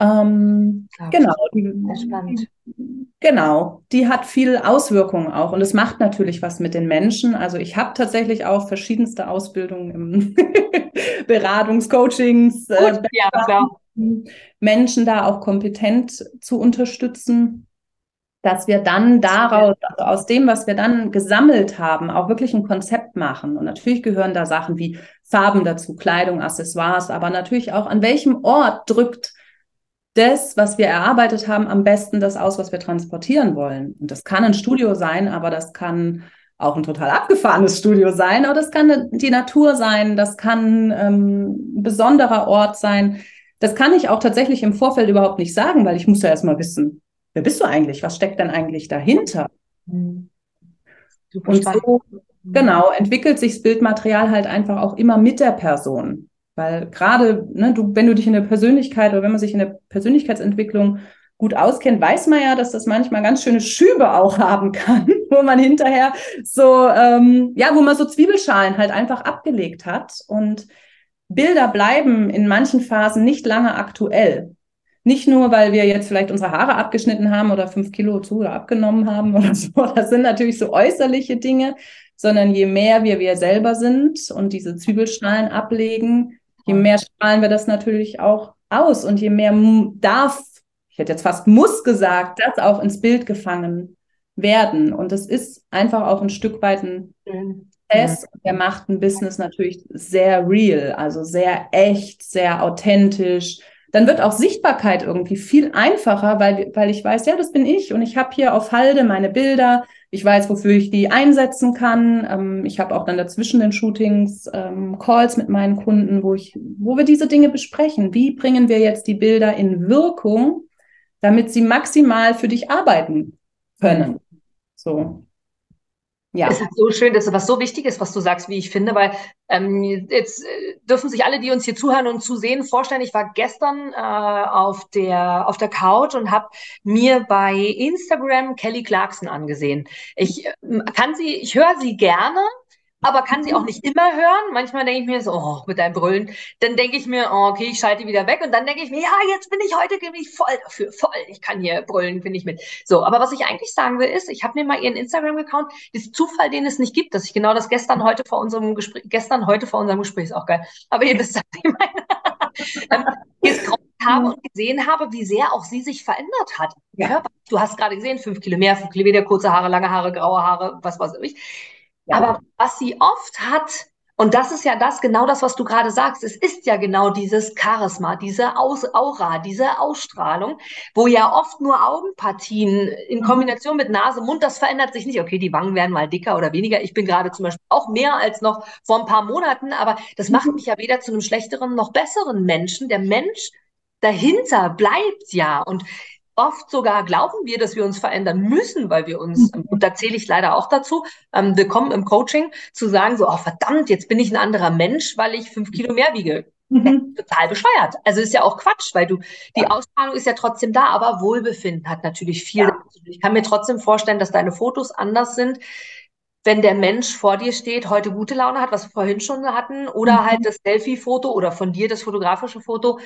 Ähm, genau. Die, genau, die hat viel Auswirkungen auch und es macht natürlich was mit den Menschen. Also ich habe tatsächlich auch verschiedenste Ausbildungen im Beratungscoachings, äh, ja, Menschen da auch kompetent zu unterstützen, dass wir dann daraus, also aus dem, was wir dann gesammelt haben, auch wirklich ein Konzept machen. Und natürlich gehören da Sachen wie Farben dazu, Kleidung, Accessoires, aber natürlich auch an welchem Ort drückt das, was wir erarbeitet haben, am besten das aus, was wir transportieren wollen. Und das kann ein Studio sein, aber das kann auch ein total abgefahrenes Studio sein, oder das kann die Natur sein, das kann ähm, ein besonderer Ort sein. Das kann ich auch tatsächlich im Vorfeld überhaupt nicht sagen, weil ich muss ja erstmal wissen, wer bist du eigentlich? Was steckt denn eigentlich dahinter? Mhm. Und so, genau, entwickelt sich das Bildmaterial halt einfach auch immer mit der Person. Weil gerade, ne, du, wenn du dich in der Persönlichkeit oder wenn man sich in der Persönlichkeitsentwicklung gut auskennt, weiß man ja, dass das manchmal ganz schöne Schübe auch haben kann, wo man hinterher so, ähm, ja, wo man so Zwiebelschalen halt einfach abgelegt hat. Und Bilder bleiben in manchen Phasen nicht lange aktuell. Nicht nur, weil wir jetzt vielleicht unsere Haare abgeschnitten haben oder fünf Kilo zu oder abgenommen haben oder so. Das sind natürlich so äußerliche Dinge, sondern je mehr wir wir selber sind und diese Zwiebelschalen ablegen, je mehr strahlen wir das natürlich auch aus und je mehr darf, ich hätte jetzt fast muss gesagt, das auch ins Bild gefangen werden. Und es ist einfach auch ein Stück weit ein Prozess. Der macht ein Business natürlich sehr real, also sehr echt, sehr authentisch. Dann wird auch Sichtbarkeit irgendwie viel einfacher, weil, weil ich weiß, ja, das bin ich und ich habe hier auf Halde meine Bilder, ich weiß, wofür ich die einsetzen kann. Ähm, ich habe auch dann dazwischen den Shootings ähm, Calls mit meinen Kunden, wo ich, wo wir diese Dinge besprechen. Wie bringen wir jetzt die Bilder in Wirkung, damit sie maximal für dich arbeiten können? So. Ja. Es ist so schön, dass es was so wichtig ist, was du sagst, wie ich finde, weil ähm, jetzt äh, dürfen sich alle, die uns hier zuhören und zusehen, vorstellen, ich war gestern äh, auf, der, auf der Couch und habe mir bei Instagram Kelly Clarkson angesehen. Ich äh, kann sie, ich höre sie gerne, aber kann sie auch nicht immer hören. Manchmal denke ich mir so, oh, mit deinem Brüllen. Dann denke ich mir, oh, okay, ich schalte wieder weg. Und dann denke ich mir, ja, jetzt bin ich heute ich voll dafür, voll. Ich kann hier brüllen, bin ich mit. So, aber was ich eigentlich sagen will, ist, ich habe mir mal ihren Instagram-Account, ist Zufall, den es nicht gibt, dass ich genau das gestern heute vor unserem Gespräch, gestern heute vor unserem Gespräch ist auch geil. Aber ihr wisst, was ich meine. ähm, habe und gesehen habe, wie sehr auch sie sich verändert hat. Ja. Du hast gerade gesehen, fünf Kilo mehr, fünf Kilo weniger, kurze Haare, lange Haare, graue Haare, was weiß ich. Ja. Aber was sie oft hat, und das ist ja das, genau das, was du gerade sagst. Es ist ja genau dieses Charisma, diese Aus Aura, diese Ausstrahlung, wo ja oft nur Augenpartien in mhm. Kombination mit Nase, Mund, das verändert sich nicht. Okay, die Wangen werden mal dicker oder weniger. Ich bin gerade zum Beispiel auch mehr als noch vor ein paar Monaten, aber das macht mhm. mich ja weder zu einem schlechteren noch besseren Menschen. Der Mensch dahinter bleibt ja. Und oft sogar glauben wir, dass wir uns verändern müssen, weil wir uns, mhm. und da zähle ich leider auch dazu, ähm, willkommen im Coaching, zu sagen so, oh verdammt, jetzt bin ich ein anderer Mensch, weil ich fünf Kilo mehr wiege. Mhm. Total bescheuert. Also ist ja auch Quatsch, weil du, die ja. Ausstrahlung ist ja trotzdem da, aber Wohlbefinden hat natürlich viel. Ja. Ich kann mir trotzdem vorstellen, dass deine Fotos anders sind, wenn der Mensch vor dir steht, heute gute Laune hat, was wir vorhin schon hatten, oder mhm. halt das Selfie-Foto oder von dir das fotografische Foto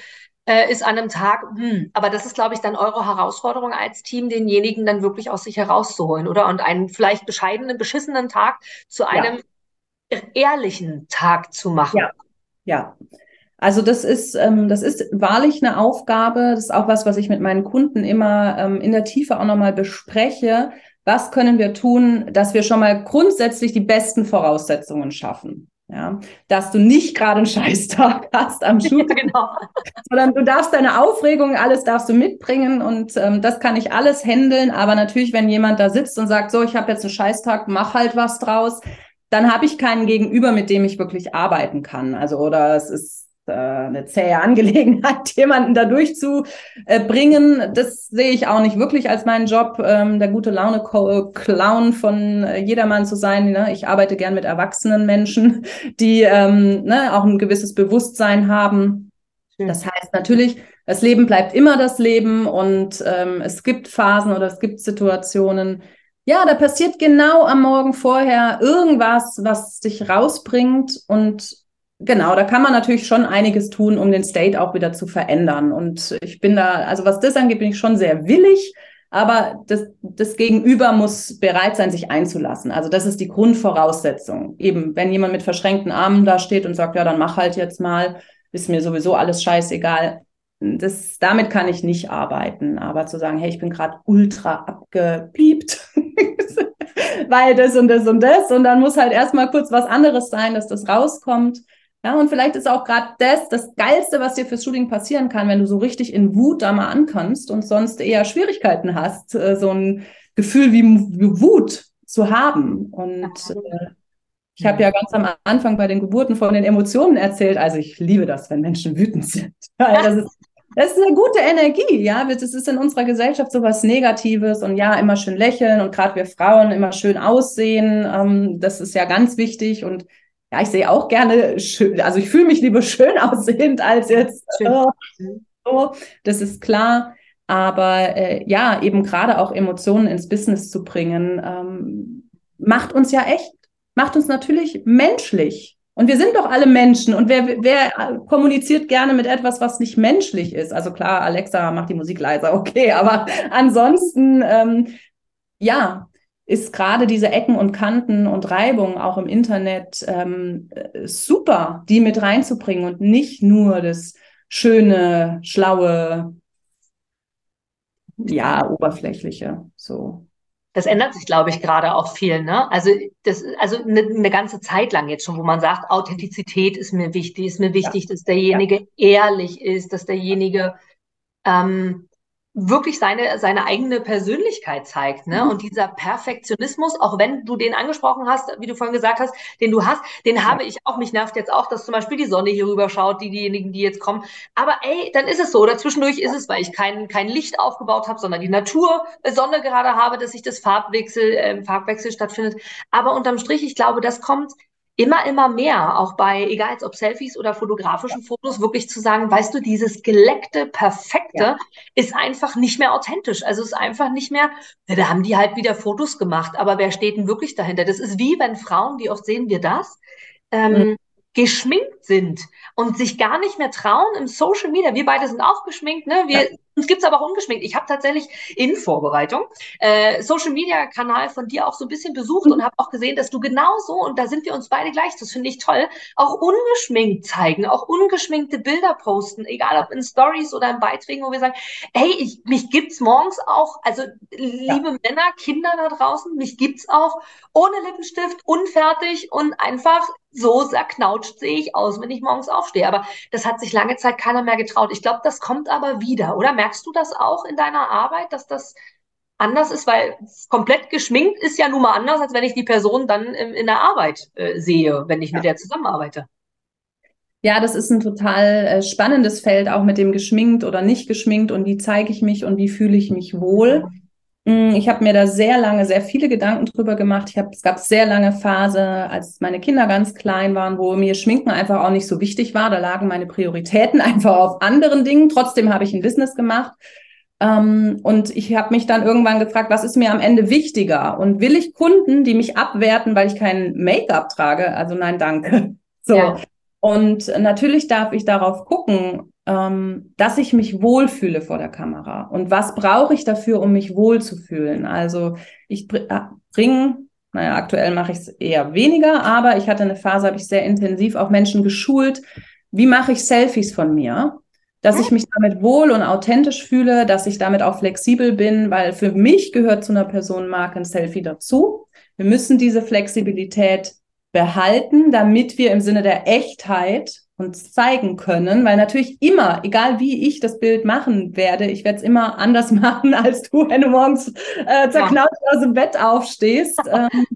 äh, ist an einem Tag, hm, aber das ist, glaube ich, dann eure Herausforderung als Team, denjenigen dann wirklich aus sich herauszuholen, oder? Und einen vielleicht bescheidenen, beschissenen Tag zu einem ja. ehrlichen Tag zu machen. Ja, ja. Also das ist, ähm, das ist wahrlich eine Aufgabe. Das ist auch was, was ich mit meinen Kunden immer ähm, in der Tiefe auch nochmal bespreche, was können wir tun, dass wir schon mal grundsätzlich die besten Voraussetzungen schaffen. Ja, dass du nicht gerade einen Scheißtag hast am Shooting, genau. sondern du darfst deine Aufregung, alles darfst du mitbringen und ähm, das kann ich alles handeln. Aber natürlich, wenn jemand da sitzt und sagt, so, ich habe jetzt einen Scheißtag, mach halt was draus, dann habe ich keinen Gegenüber, mit dem ich wirklich arbeiten kann. Also oder es ist äh, eine zähe Angelegenheit, jemanden da durchzubringen. Das sehe ich auch nicht wirklich als meinen Job, ähm, der gute Laune-Clown von äh, jedermann zu sein. Ne? Ich arbeite gern mit erwachsenen Menschen, die ähm, ne, auch ein gewisses Bewusstsein haben. Das heißt natürlich, das Leben bleibt immer das Leben und ähm, es gibt Phasen oder es gibt Situationen, ja, da passiert genau am Morgen vorher irgendwas, was dich rausbringt und Genau, da kann man natürlich schon einiges tun, um den State auch wieder zu verändern. Und ich bin da, also was das angeht, bin ich schon sehr willig, aber das, das Gegenüber muss bereit sein, sich einzulassen. Also das ist die Grundvoraussetzung. Eben, wenn jemand mit verschränkten Armen da steht und sagt, ja, dann mach halt jetzt mal, ist mir sowieso alles scheißegal. Das, damit kann ich nicht arbeiten. Aber zu sagen, hey, ich bin gerade ultra abgepiept, weil das und das und das. Und dann muss halt erstmal kurz was anderes sein, dass das rauskommt. Ja, und vielleicht ist auch gerade das das Geilste, was dir fürs Shooting passieren kann, wenn du so richtig in Wut da mal ankommst und sonst eher Schwierigkeiten hast, äh, so ein Gefühl wie, wie Wut zu haben. Und äh, ich habe ja ganz am Anfang bei den Geburten von den Emotionen erzählt. Also ich liebe das, wenn Menschen wütend sind. Das ist, das ist eine gute Energie, ja. Das ist in unserer Gesellschaft so was Negatives und ja, immer schön lächeln und gerade wir Frauen immer schön aussehen. Ähm, das ist ja ganz wichtig und ja, ich sehe auch gerne schön, also ich fühle mich lieber schön aussehend als jetzt oh, so. Das ist klar. Aber äh, ja, eben gerade auch Emotionen ins Business zu bringen, ähm, macht uns ja echt, macht uns natürlich menschlich. Und wir sind doch alle Menschen. Und wer, wer kommuniziert gerne mit etwas, was nicht menschlich ist? Also klar, Alexa macht die Musik leiser, okay. Aber ansonsten, ähm, ja, ist gerade diese Ecken und Kanten und Reibung auch im Internet ähm, super, die mit reinzubringen und nicht nur das schöne, schlaue, ja, oberflächliche, so. Das ändert sich, glaube ich, gerade auch viel. Ne? Also das, also eine, eine ganze Zeit lang jetzt schon, wo man sagt, Authentizität ist mir wichtig, ist mir wichtig, ja. dass derjenige ja. ehrlich ist, dass derjenige ähm, wirklich seine, seine eigene Persönlichkeit zeigt. Ne? Mhm. Und dieser Perfektionismus, auch wenn du den angesprochen hast, wie du vorhin gesagt hast, den du hast, den ja. habe ich auch. Mich nervt jetzt auch, dass zum Beispiel die Sonne hier rüber schaut, die, diejenigen, die jetzt kommen. Aber ey, dann ist es so. Oder zwischendurch ist es, weil ich kein, kein Licht aufgebaut habe, sondern die Natur, äh, Sonne gerade habe, dass sich das Farbwechsel, äh, Farbwechsel stattfindet. Aber unterm Strich, ich glaube, das kommt immer, immer mehr, auch bei, egal ob Selfies oder fotografischen. Fotos, wirklich zu sagen, weißt du, dieses geleckte, perfekte ja. ist einfach nicht mehr authentisch. Also es ist einfach nicht mehr, ja, da haben die halt wieder Fotos gemacht, aber wer steht denn wirklich dahinter? Das ist wie wenn Frauen, wie oft sehen wir das, ähm, mhm. geschminkt sind und sich gar nicht mehr trauen im Social Media. Wir beide sind auch geschminkt, ne? Wir ja. Uns gibt's aber auch ungeschminkt. Ich habe tatsächlich in Vorbereitung äh, Social Media Kanal von dir auch so ein bisschen besucht und habe auch gesehen, dass du genauso und da sind wir uns beide gleich. Das finde ich toll. Auch ungeschminkt zeigen, auch ungeschminkte Bilder posten, egal ob in Stories oder in Beiträgen, wo wir sagen, hey, ich, mich gibt's morgens auch. Also liebe ja. Männer, Kinder da draußen, mich gibt's auch ohne Lippenstift, unfertig und einfach so zerknautscht sehe ich aus, wenn ich morgens aufstehe. Aber das hat sich lange Zeit keiner mehr getraut. Ich glaube, das kommt aber wieder, oder? Merkst du das auch in deiner Arbeit, dass das anders ist? Weil komplett geschminkt ist ja nun mal anders, als wenn ich die Person dann in, der Arbeit äh, sehe, wenn ich ja. mit der zusammenarbeite. Ja, das ist ein total äh, spannendes Feld, auch mit dem geschminkt oder nicht geschminkt und wie zeige ich mich und wie fühle ich mich wohl. Mm, ich habe mir da sehr lange, sehr viele Gedanken drüber gemacht. Ich hab, es gab sehr lange Phase, als meine Kinder ganz klein waren, wo mir Schminken einfach auch nicht so wichtig war. Da lagen meine Prioritäten einfach auf anderen Dingen. Trotzdem habe ich ein Business gemacht. Ähm, und ich habe mich dann irgendwann gefragt, was ist mir am Ende wichtiger? Und will ich Kunden, die mich abwerten, weil ich kein Make-up trage? Also nein, danke. So. Ja. Und natürlich darf ich darauf gucken, ähm, dass ich mich wohlfühle vor der Kamera. Und was brauche ich dafür, um mich wohlzufühlen? Also ich äh, bringe, naja, aktuell mache ich es eher weniger, aber ich hatte eine Phase, habe ich sehr intensiv auch Menschen geschult. Wie mache ich Selfies von mir? Dass ich mich damit wohl und authentisch fühle, dass ich damit auch flexibel bin, weil für mich gehört zu einer Personenmarke ein Selfie dazu. Wir müssen diese Flexibilität behalten, damit wir im Sinne der Echtheit uns zeigen können, weil natürlich immer, egal wie ich das Bild machen werde, ich werde es immer anders machen als du, wenn du morgens äh, zerknautscht ja. aus dem Bett aufstehst. ähm,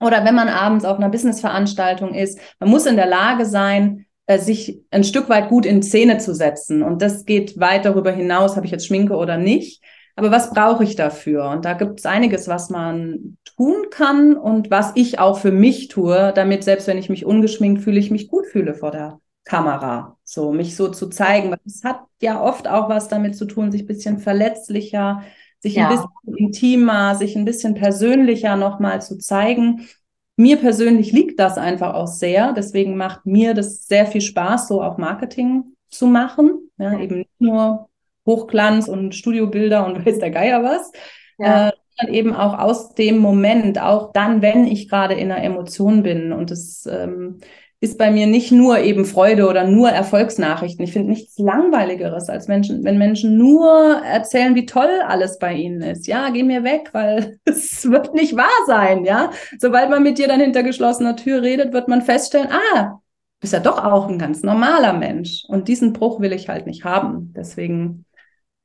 oder wenn man abends auf einer Businessveranstaltung ist. Man muss in der Lage sein, äh, sich ein Stück weit gut in Szene zu setzen. Und das geht weit darüber hinaus, habe ich jetzt Schminke oder nicht. Aber was brauche ich dafür? Und da gibt es einiges, was man tun kann und was ich auch für mich tue, damit selbst wenn ich mich ungeschminkt fühle, ich mich gut fühle vor der Kamera. So, mich so zu zeigen. Es hat ja oft auch was damit zu tun, sich ein bisschen verletzlicher, sich ja. ein bisschen intimer, sich ein bisschen persönlicher nochmal zu zeigen. Mir persönlich liegt das einfach auch sehr. Deswegen macht mir das sehr viel Spaß, so auch Marketing zu machen. Ja, eben nicht nur Hochglanz und Studiobilder und weiß der Geier was. Ja. Äh, sondern eben auch aus dem Moment, auch dann, wenn ich gerade in einer Emotion bin. Und es ähm, ist bei mir nicht nur eben Freude oder nur Erfolgsnachrichten. Ich finde nichts Langweiligeres als Menschen, wenn Menschen nur erzählen, wie toll alles bei ihnen ist. Ja, geh mir weg, weil es wird nicht wahr sein. Ja, sobald man mit dir dann hinter geschlossener Tür redet, wird man feststellen, ah, bist ja doch auch ein ganz normaler Mensch. Und diesen Bruch will ich halt nicht haben. Deswegen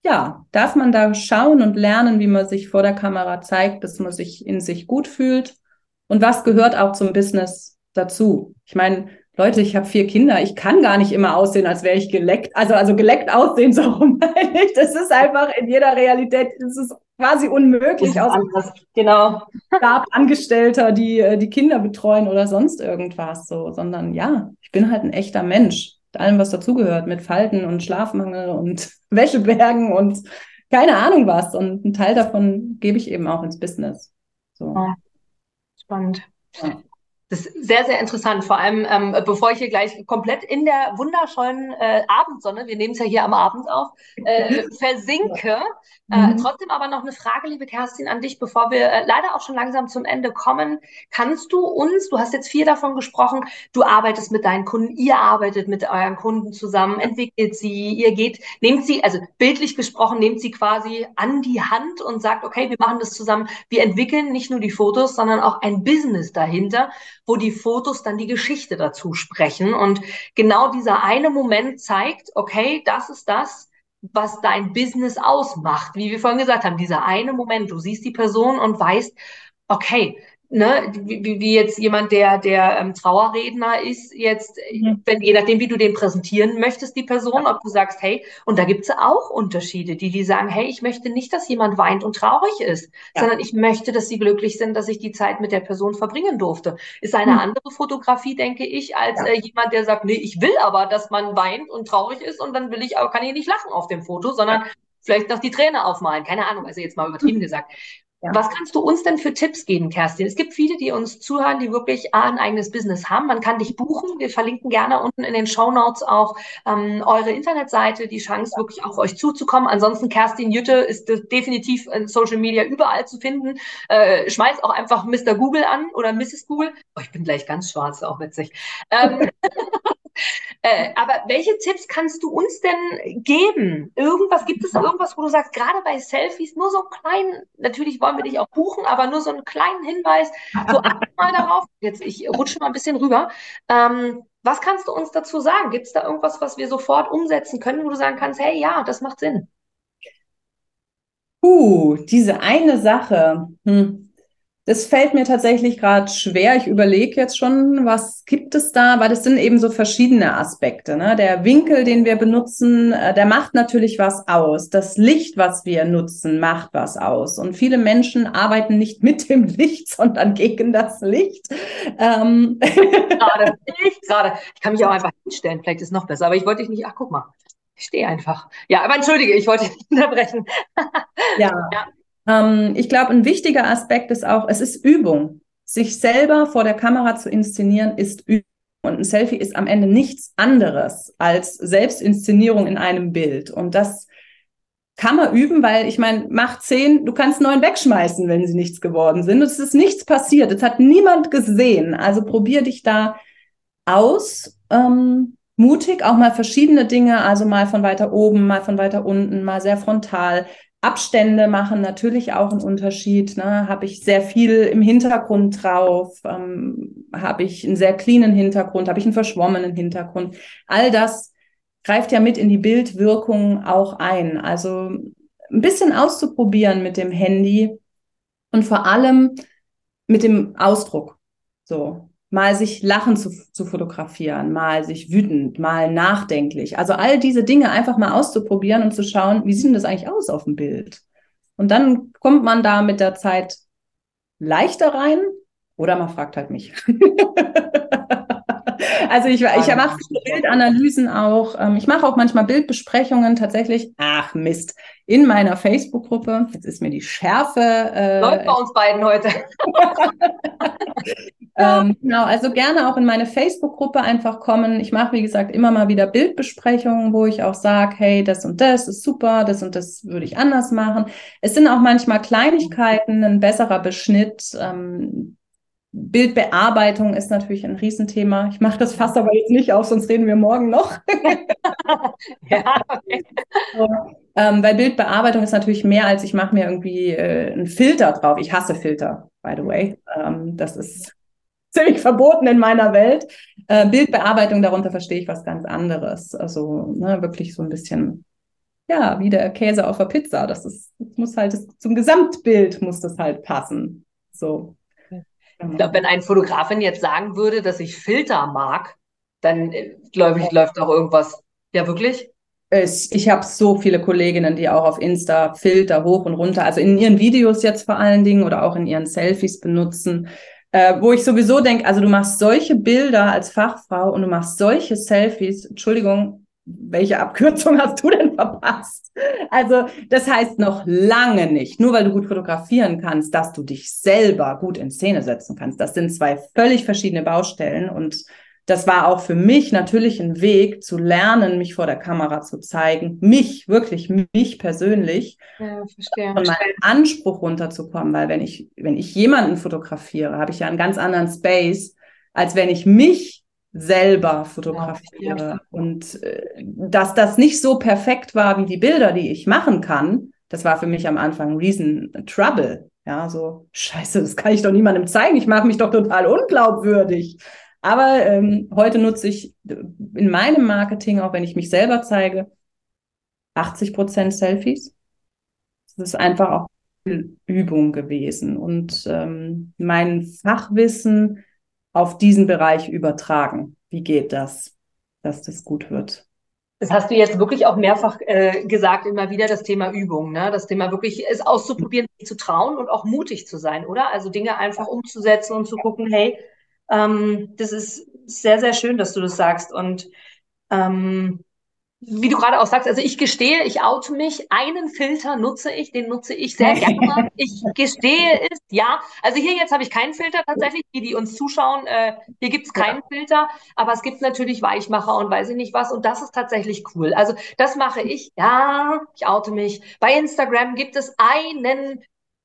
ja, darf man da schauen und lernen, wie man sich vor der Kamera zeigt, dass man sich in sich gut fühlt. Und was gehört auch zum Business dazu? Ich meine, Leute, ich habe vier Kinder. Ich kann gar nicht immer aussehen, als wäre ich geleckt. Also, also geleckt aussehen, so meine ich. Das ist einfach in jeder Realität, das ist quasi unmöglich. Aus genau. Angestellter, die äh, die Kinder betreuen oder sonst irgendwas so, sondern ja, ich bin halt ein echter Mensch mit allem, was dazugehört, mit Falten und Schlafmangel und Wäschebergen und keine Ahnung was. Und einen Teil davon gebe ich eben auch ins Business. So. Ja, spannend. Ja. Das ist sehr, sehr interessant. Vor allem, ähm, bevor ich hier gleich komplett in der wunderschönen äh, Abendsonne, wir nehmen es ja hier am Abend auf, äh, versinke. Äh, mhm. trotzdem aber noch eine Frage, liebe Kerstin, an dich, bevor wir äh, leider auch schon langsam zum Ende kommen. Kannst du uns, du hast jetzt viel davon gesprochen, du arbeitest mit deinen Kunden, ihr arbeitet mit euren Kunden zusammen, entwickelt sie, ihr geht, nehmt sie, also bildlich gesprochen, nehmt sie quasi an die Hand und sagt, okay, wir machen das zusammen. Wir entwickeln nicht nur die Fotos, sondern auch ein Business dahinter wo die Fotos dann die Geschichte dazu sprechen. Und genau dieser eine Moment zeigt, okay, das ist das, was dein Business ausmacht. Wie wir vorhin gesagt haben, dieser eine Moment, du siehst die Person und weißt, okay, ne, wie, wie jetzt jemand, der, der ähm, Trauerredner ist, jetzt, mhm. wenn, je nachdem, wie du den präsentieren möchtest, die Person, ob du sagst, hey, und da gibt's auch Unterschiede, die, die sagen, hey, ich möchte nicht, dass jemand weint und traurig ist, ja. sondern ich möchte, dass sie glücklich sind, dass ich die Zeit mit der Person verbringen durfte. Ist eine mhm. andere Fotografie, denke ich, als ja. äh, jemand, der sagt, nee, ich will aber, dass man weint und traurig ist und dann will ich, aber kann ich nicht lachen auf dem Foto, sondern ja. vielleicht noch die Träne aufmalen. Keine Ahnung, also jetzt mal übertrieben gesagt. Ja. Was kannst du uns denn für Tipps geben, Kerstin? Es gibt viele, die uns zuhören, die wirklich A, ein eigenes Business haben. Man kann dich buchen. Wir verlinken gerne unten in den Show Notes auch ähm, eure Internetseite, die Chance, wirklich auf euch zuzukommen. Ansonsten, Kerstin Jütte ist definitiv in Social Media überall zu finden. Äh, schmeiß auch einfach Mr. Google an oder Mrs. Google. Oh, ich bin gleich ganz schwarz, auch witzig. Ähm, Äh, aber welche Tipps kannst du uns denn geben? Irgendwas, gibt es irgendwas, wo du sagst, gerade bei Selfies, nur so einen kleinen, natürlich wollen wir dich auch buchen, aber nur so einen kleinen Hinweis, so acht mal darauf. Jetzt, ich rutsche mal ein bisschen rüber. Ähm, was kannst du uns dazu sagen? Gibt es da irgendwas, was wir sofort umsetzen können, wo du sagen kannst, hey, ja, das macht Sinn? Uh, diese eine Sache. Hm. Das fällt mir tatsächlich gerade schwer. Ich überlege jetzt schon, was gibt es da, weil das sind eben so verschiedene Aspekte. Ne? Der Winkel, den wir benutzen, äh, der macht natürlich was aus. Das Licht, was wir nutzen, macht was aus. Und viele Menschen arbeiten nicht mit dem Licht, sondern gegen das Licht. Ähm. Gerade, ich gerade. Ich kann mich auch einfach hinstellen, vielleicht ist es noch besser, aber ich wollte dich nicht, ach guck mal. Ich stehe einfach. Ja, aber entschuldige, ich wollte dich nicht unterbrechen. ja. ja. Ähm, ich glaube, ein wichtiger Aspekt ist auch, es ist Übung. Sich selber vor der Kamera zu inszenieren, ist Übung. Und ein Selfie ist am Ende nichts anderes als Selbstinszenierung in einem Bild. Und das kann man üben, weil ich meine, mach zehn, du kannst neun wegschmeißen, wenn sie nichts geworden sind. Es ist nichts passiert. Es hat niemand gesehen. Also probier dich da aus. Ähm, mutig, auch mal verschiedene Dinge, also mal von weiter oben, mal von weiter unten, mal sehr frontal. Abstände machen natürlich auch einen Unterschied. Ne? Habe ich sehr viel im Hintergrund drauf? Ähm, Habe ich einen sehr cleanen Hintergrund? Habe ich einen verschwommenen Hintergrund? All das greift ja mit in die Bildwirkung auch ein. Also ein bisschen auszuprobieren mit dem Handy und vor allem mit dem Ausdruck. So. Mal sich lachen zu, zu fotografieren, mal sich wütend, mal nachdenklich. Also all diese Dinge einfach mal auszuprobieren und zu schauen, wie sieht denn das eigentlich aus auf dem Bild? Und dann kommt man da mit der Zeit leichter rein oder man fragt halt mich. also ich, ich mache Bildanalysen auch. Ähm, ich mache auch manchmal Bildbesprechungen tatsächlich. Ach Mist. In meiner Facebook-Gruppe. Jetzt ist mir die Schärfe. Äh, Läuft bei uns beiden heute. ähm, genau, also gerne auch in meine Facebook-Gruppe einfach kommen. Ich mache, wie gesagt, immer mal wieder Bildbesprechungen, wo ich auch sage, hey, das und das ist super, das und das würde ich anders machen. Es sind auch manchmal Kleinigkeiten, ein besserer Beschnitt. Ähm, Bildbearbeitung ist natürlich ein Riesenthema. Ich mache das fast aber jetzt nicht auf, sonst reden wir morgen noch. ja, okay. so, ähm, weil Bildbearbeitung ist natürlich mehr als ich mache mir irgendwie äh, einen Filter drauf. Ich hasse Filter, by the way. Ähm, das ist ziemlich verboten in meiner Welt. Äh, Bildbearbeitung, darunter verstehe ich was ganz anderes. Also ne, wirklich so ein bisschen, ja, wie der Käse auf der Pizza. Das ist, das muss halt das, zum Gesamtbild muss das halt passen. So. Ich glaube, wenn ein Fotografin jetzt sagen würde, dass ich Filter mag, dann äh, glaube ich, läuft auch irgendwas. Ja, wirklich? Ich habe so viele Kolleginnen, die auch auf Insta Filter hoch und runter, also in ihren Videos jetzt vor allen Dingen oder auch in ihren Selfies benutzen, äh, wo ich sowieso denke, also du machst solche Bilder als Fachfrau und du machst solche Selfies, Entschuldigung, welche Abkürzung hast du denn verpasst? Also das heißt noch lange nicht, nur weil du gut fotografieren kannst, dass du dich selber gut in Szene setzen kannst. Das sind zwei völlig verschiedene Baustellen und das war auch für mich natürlich ein Weg zu lernen, mich vor der Kamera zu zeigen, mich, wirklich mich persönlich, ja, verstehe. von meinem Anspruch runterzukommen, weil wenn ich, wenn ich jemanden fotografiere, habe ich ja einen ganz anderen Space, als wenn ich mich selber fotografiere. Ja, und äh, dass das nicht so perfekt war wie die Bilder, die ich machen kann, das war für mich am Anfang Reason Trouble. Ja, so, scheiße, das kann ich doch niemandem zeigen. Ich mache mich doch total unglaubwürdig. Aber ähm, heute nutze ich in meinem Marketing, auch wenn ich mich selber zeige, 80 Prozent Selfies. Das ist einfach auch Übung gewesen. Und ähm, mein Fachwissen auf diesen Bereich übertragen? Wie geht das, dass das gut wird? Das hast du jetzt wirklich auch mehrfach äh, gesagt, immer wieder das Thema Übung, ne? Das Thema wirklich es auszuprobieren, sich zu trauen und auch mutig zu sein, oder? Also Dinge einfach umzusetzen und zu gucken, hey, ähm, das ist sehr, sehr schön, dass du das sagst. Und ähm, wie du gerade auch sagst, also ich gestehe, ich oute mich, einen Filter nutze ich, den nutze ich sehr gerne. Ich gestehe es, ja. Also hier jetzt habe ich keinen Filter tatsächlich, die, die uns zuschauen, äh, hier gibt es keinen ja. Filter, aber es gibt natürlich Weichmacher und weiß ich nicht was und das ist tatsächlich cool. Also das mache ich, ja, ich oute mich. Bei Instagram gibt es einen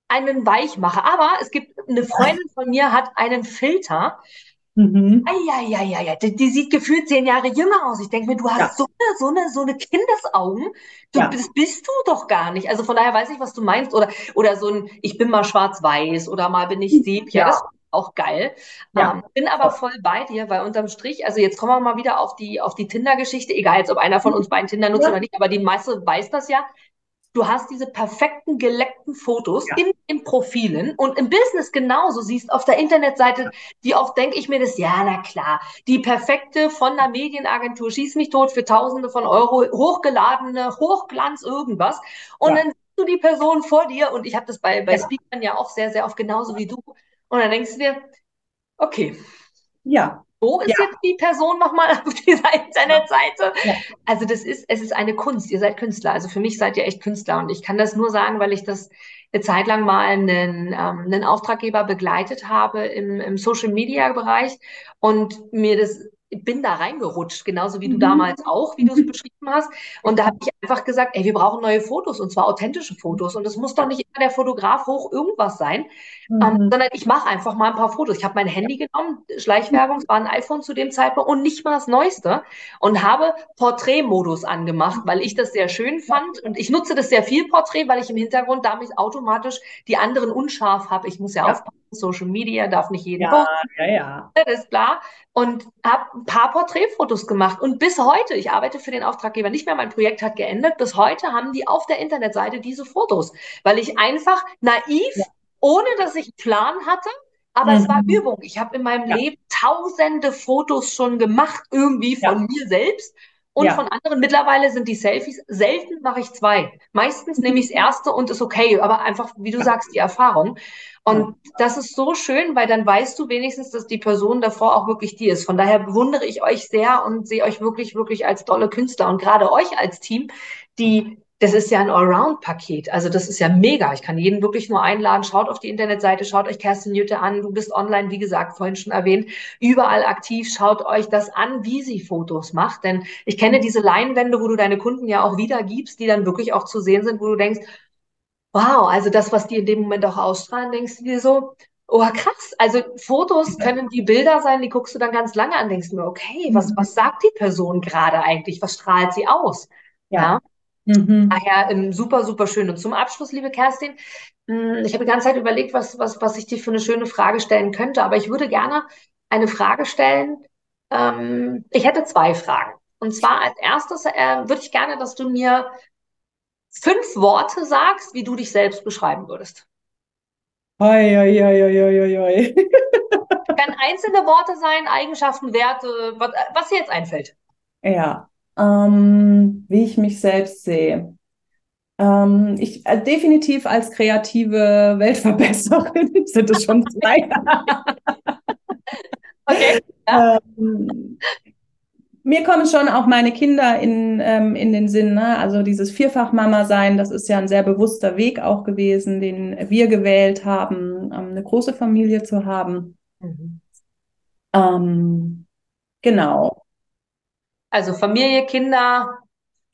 einen Weichmacher. Aber es gibt eine Freundin von mir hat einen Filter, Mhm. Eieieiei, die, die sieht gefühlt zehn Jahre jünger aus. Ich denke mir, du hast ja. so eine, so eine, so eine Kindesaugen. Du, ja. Das bist du doch gar nicht. Also von daher weiß ich, was du meinst. Oder, oder so ein, ich bin mal schwarz-weiß oder mal bin ich Sepia. Ja. Das ist auch geil. Ja. Ähm, bin aber voll bei dir, weil unterm Strich, also jetzt kommen wir mal wieder auf die, auf die Tinder-Geschichte. Egal jetzt, ob einer von uns beiden Tinder nutzt oder nicht, aber die meiste weiß das ja du hast diese perfekten geleckten Fotos ja. in den Profilen und im Business genauso siehst auf der Internetseite, wie oft denke ich mir das, ja, na klar, die perfekte von der Medienagentur schieß mich tot für Tausende von Euro, hochgeladene, Hochglanz irgendwas und ja. dann siehst du die Person vor dir und ich habe das bei, bei ja. Speakern ja auch sehr, sehr oft genauso wie du und dann denkst du dir, okay. Ja, wo ist ja. jetzt die Person nochmal auf dieser Internetseite? Ja. Also das ist, es ist eine Kunst. Ihr seid Künstler. Also für mich seid ihr echt Künstler. Und ich kann das nur sagen, weil ich das eine Zeit lang mal einen, ähm, einen Auftraggeber begleitet habe im, im Social Media Bereich und mir das bin da reingerutscht, genauso wie du mhm. damals auch, wie du es mhm. beschrieben hast. Und da habe ich einfach gesagt, ey, wir brauchen neue Fotos und zwar authentische Fotos. Und es muss doch nicht immer der Fotograf hoch irgendwas sein, ähm, mhm. ähm, sondern ich mache einfach mal ein paar Fotos. Ich habe mein Handy genommen, Schleichwerbung, es war ein iPhone zu dem Zeitpunkt und nicht mal das Neueste und habe Porträtmodus angemacht, weil ich das sehr schön fand. Und ich nutze das sehr viel Porträt, weil ich im Hintergrund damit automatisch die anderen unscharf habe. Ich muss ja, ja. aufpassen, Social Media darf nicht jeden ja, posten. Ja, ja. Das ist klar. Und habe ein paar Porträtfotos gemacht. Und bis heute, ich arbeite für den Auftraggeber nicht mehr, mein Projekt hat geendet. Bis heute haben die auf der Internetseite diese Fotos, weil ich einfach naiv, ja. ohne dass ich einen Plan hatte, aber mhm. es war mhm. Übung. Ich habe in meinem ja. Leben tausende Fotos schon gemacht, irgendwie von mir selbst und ja. von anderen. Mittlerweile sind die Selfies, selten mache ich zwei. Meistens nehme ich das erste und ist okay, aber einfach, wie du sagst, die Erfahrung. Und das ist so schön, weil dann weißt du wenigstens, dass die Person davor auch wirklich die ist. Von daher bewundere ich euch sehr und sehe euch wirklich, wirklich als tolle Künstler und gerade euch als Team, die das ist ja ein Allround-Paket. Also das ist ja mega. Ich kann jeden wirklich nur einladen. Schaut auf die Internetseite, schaut euch Kerstin Jütte an. Du bist online, wie gesagt, vorhin schon erwähnt, überall aktiv. Schaut euch das an, wie sie Fotos macht. Denn ich kenne diese Leinwände, wo du deine Kunden ja auch wiedergibst, die dann wirklich auch zu sehen sind, wo du denkst, wow, also das, was die in dem Moment auch ausstrahlen, denkst du dir so, oh krass, also Fotos können die Bilder sein, die guckst du dann ganz lange an, denkst du mir, okay, was, was sagt die Person gerade eigentlich? Was strahlt sie aus? ja? ja? Mhm. Daher ähm, super, super schön. Und zum Abschluss, liebe Kerstin, mh, hm, ich habe die ganze Zeit überlegt, was, was, was ich dir für eine schöne Frage stellen könnte, aber ich würde gerne eine Frage stellen. Ähm, ich hätte zwei Fragen. Und zwar als erstes äh, würde ich gerne, dass du mir fünf Worte sagst, wie du dich selbst beschreiben würdest. Oi, oi, oi, oi, oi, oi. Kann einzelne Worte sein, Eigenschaften, Werte, was, was dir jetzt einfällt. Ja, ähm, wie ich mich selbst sehe. Ähm, ich äh, definitiv als kreative Weltverbesserin sind es schon zwei. okay. Ja. Ähm, mir kommen schon auch meine Kinder in, ähm, in den Sinn. Ne? Also dieses Vierfach-Mama sein, das ist ja ein sehr bewusster Weg auch gewesen, den wir gewählt haben, ähm, eine große Familie zu haben. Mhm. Ähm, genau. Also Familie, Kinder,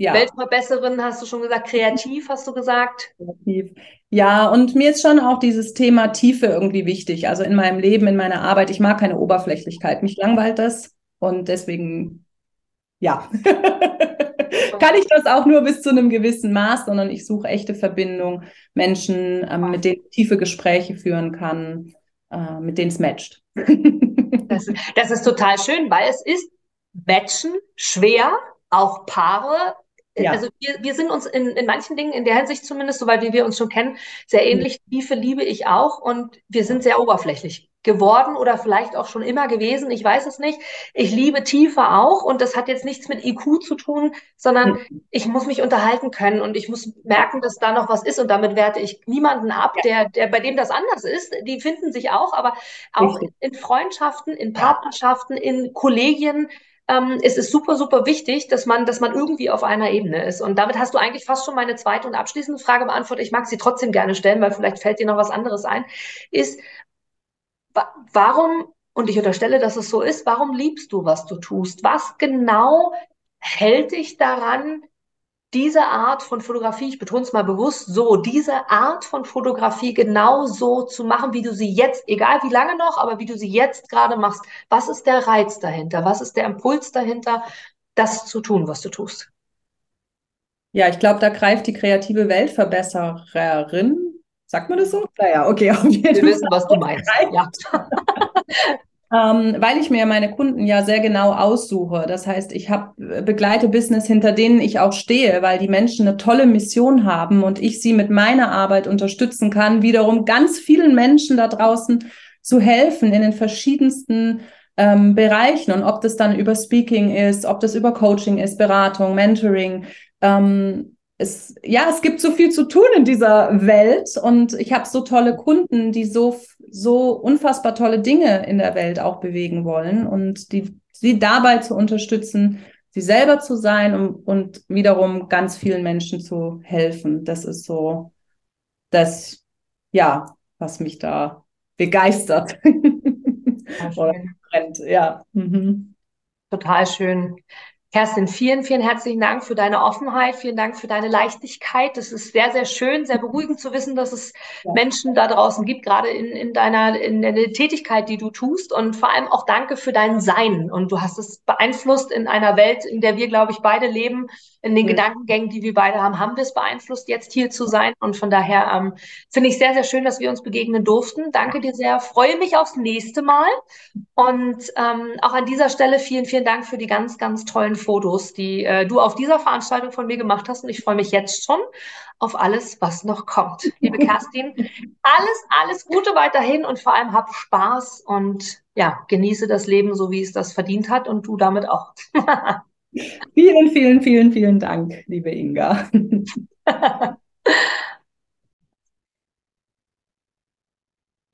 ja. Weltverbesserin, hast du schon gesagt, kreativ, hast du gesagt. Kreativ. Ja, und mir ist schon auch dieses Thema Tiefe irgendwie wichtig. Also in meinem Leben, in meiner Arbeit, ich mag keine Oberflächlichkeit. Mich langweilt das und deswegen, ja, kann ich das auch nur bis zu einem gewissen Maß, sondern ich suche echte Verbindung, Menschen, ähm, mit denen ich tiefe Gespräche führen kann, äh, mit denen es matcht. das, das ist total schön, weil es ist Matchen schwer, auch Paare. Ja. Also wir, wir sind uns in, in manchen Dingen, in der Hinsicht zumindest, soweit wie wir uns schon kennen, sehr ähnlich. Mhm. Tiefe liebe ich auch und wir sind sehr oberflächlich geworden oder vielleicht auch schon immer gewesen. Ich weiß es nicht. Ich liebe Tiefe auch und das hat jetzt nichts mit IQ zu tun, sondern mhm. ich muss mich unterhalten können und ich muss merken, dass da noch was ist und damit werte ich niemanden ab, der, der bei dem das anders ist. Die finden sich auch, aber auch Richtig. in Freundschaften, in Partnerschaften, in Kollegien ähm, es ist super, super wichtig, dass man, dass man irgendwie auf einer Ebene ist. Und damit hast du eigentlich fast schon meine zweite und abschließende Frage beantwortet. Ich mag sie trotzdem gerne stellen, weil vielleicht fällt dir noch was anderes ein. Ist, wa warum, und ich unterstelle, dass es so ist, warum liebst du, was du tust? Was genau hält dich daran, diese Art von Fotografie, ich betone es mal bewusst so, diese Art von Fotografie genau so zu machen, wie du sie jetzt, egal wie lange noch, aber wie du sie jetzt gerade machst. Was ist der Reiz dahinter? Was ist der Impuls dahinter, das zu tun, was du tust? Ja, ich glaube, da greift die kreative Weltverbesserin. Sagt man das so? Naja, okay, auf jeden Fall. Wir wissen, was du meinst. Ja. Ähm, weil ich mir meine Kunden ja sehr genau aussuche. Das heißt, ich habe äh, begleite Business, hinter denen ich auch stehe, weil die Menschen eine tolle Mission haben und ich sie mit meiner Arbeit unterstützen kann, wiederum ganz vielen Menschen da draußen zu helfen in den verschiedensten ähm, Bereichen. Und ob das dann über Speaking ist, ob das über Coaching ist, Beratung, Mentoring. Ähm, es, ja, es gibt so viel zu tun in dieser Welt und ich habe so tolle Kunden, die so so unfassbar tolle Dinge in der Welt auch bewegen wollen und die, sie dabei zu unterstützen, sie selber zu sein und, und wiederum ganz vielen Menschen zu helfen. Das ist so das, ja, was mich da begeistert. Oder brennt, ja. Mhm. Total schön. Kerstin, vielen, vielen herzlichen Dank für deine Offenheit, vielen Dank für deine Leichtigkeit. Es ist sehr, sehr schön, sehr beruhigend zu wissen, dass es ja. Menschen da draußen gibt, gerade in, in deiner in der Tätigkeit, die du tust. Und vor allem auch danke für dein Sein. Und du hast es beeinflusst in einer Welt, in der wir, glaube ich, beide leben, in den mhm. Gedankengängen, die wir beide haben, haben wir es beeinflusst, jetzt hier zu sein. Und von daher ähm, finde ich sehr, sehr schön, dass wir uns begegnen durften. Danke dir sehr. Freue mich aufs nächste Mal. Und ähm, auch an dieser Stelle vielen, vielen Dank für die ganz, ganz tollen Fotos, die äh, du auf dieser Veranstaltung von mir gemacht hast. Und ich freue mich jetzt schon auf alles, was noch kommt. Liebe Kerstin, alles, alles Gute weiterhin und vor allem hab Spaß und ja, genieße das Leben so, wie es das verdient hat und du damit auch. vielen, vielen, vielen, vielen Dank, liebe Inga.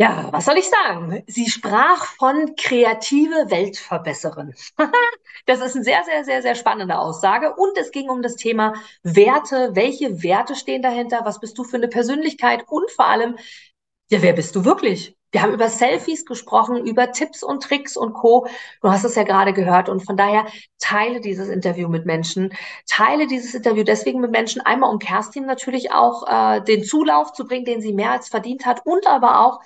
Ja, was soll ich sagen? Sie sprach von kreative Weltverbesserin. das ist eine sehr, sehr, sehr, sehr spannende Aussage. Und es ging um das Thema Werte. Welche Werte stehen dahinter? Was bist du für eine Persönlichkeit? Und vor allem, ja, wer bist du wirklich? Wir haben über Selfies gesprochen, über Tipps und Tricks und Co. Du hast es ja gerade gehört. Und von daher teile dieses Interview mit Menschen. Teile dieses Interview deswegen mit Menschen. Einmal, um Kerstin natürlich auch äh, den Zulauf zu bringen, den sie mehr als verdient hat. Und aber auch,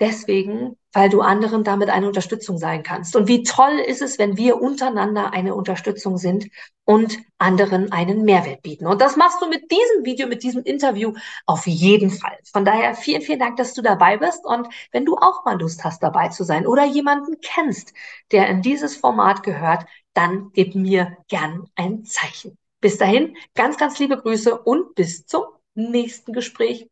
deswegen, weil du anderen damit eine Unterstützung sein kannst. Und wie toll ist es, wenn wir untereinander eine Unterstützung sind und anderen einen Mehrwert bieten. Und das machst du mit diesem Video, mit diesem Interview auf jeden Fall. Von daher vielen, vielen Dank, dass du dabei bist. Und wenn du auch mal Lust hast, dabei zu sein oder jemanden kennst, der in dieses Format gehört, dann gib mir gern ein Zeichen. Bis dahin, ganz, ganz liebe Grüße und bis zum nächsten Gespräch.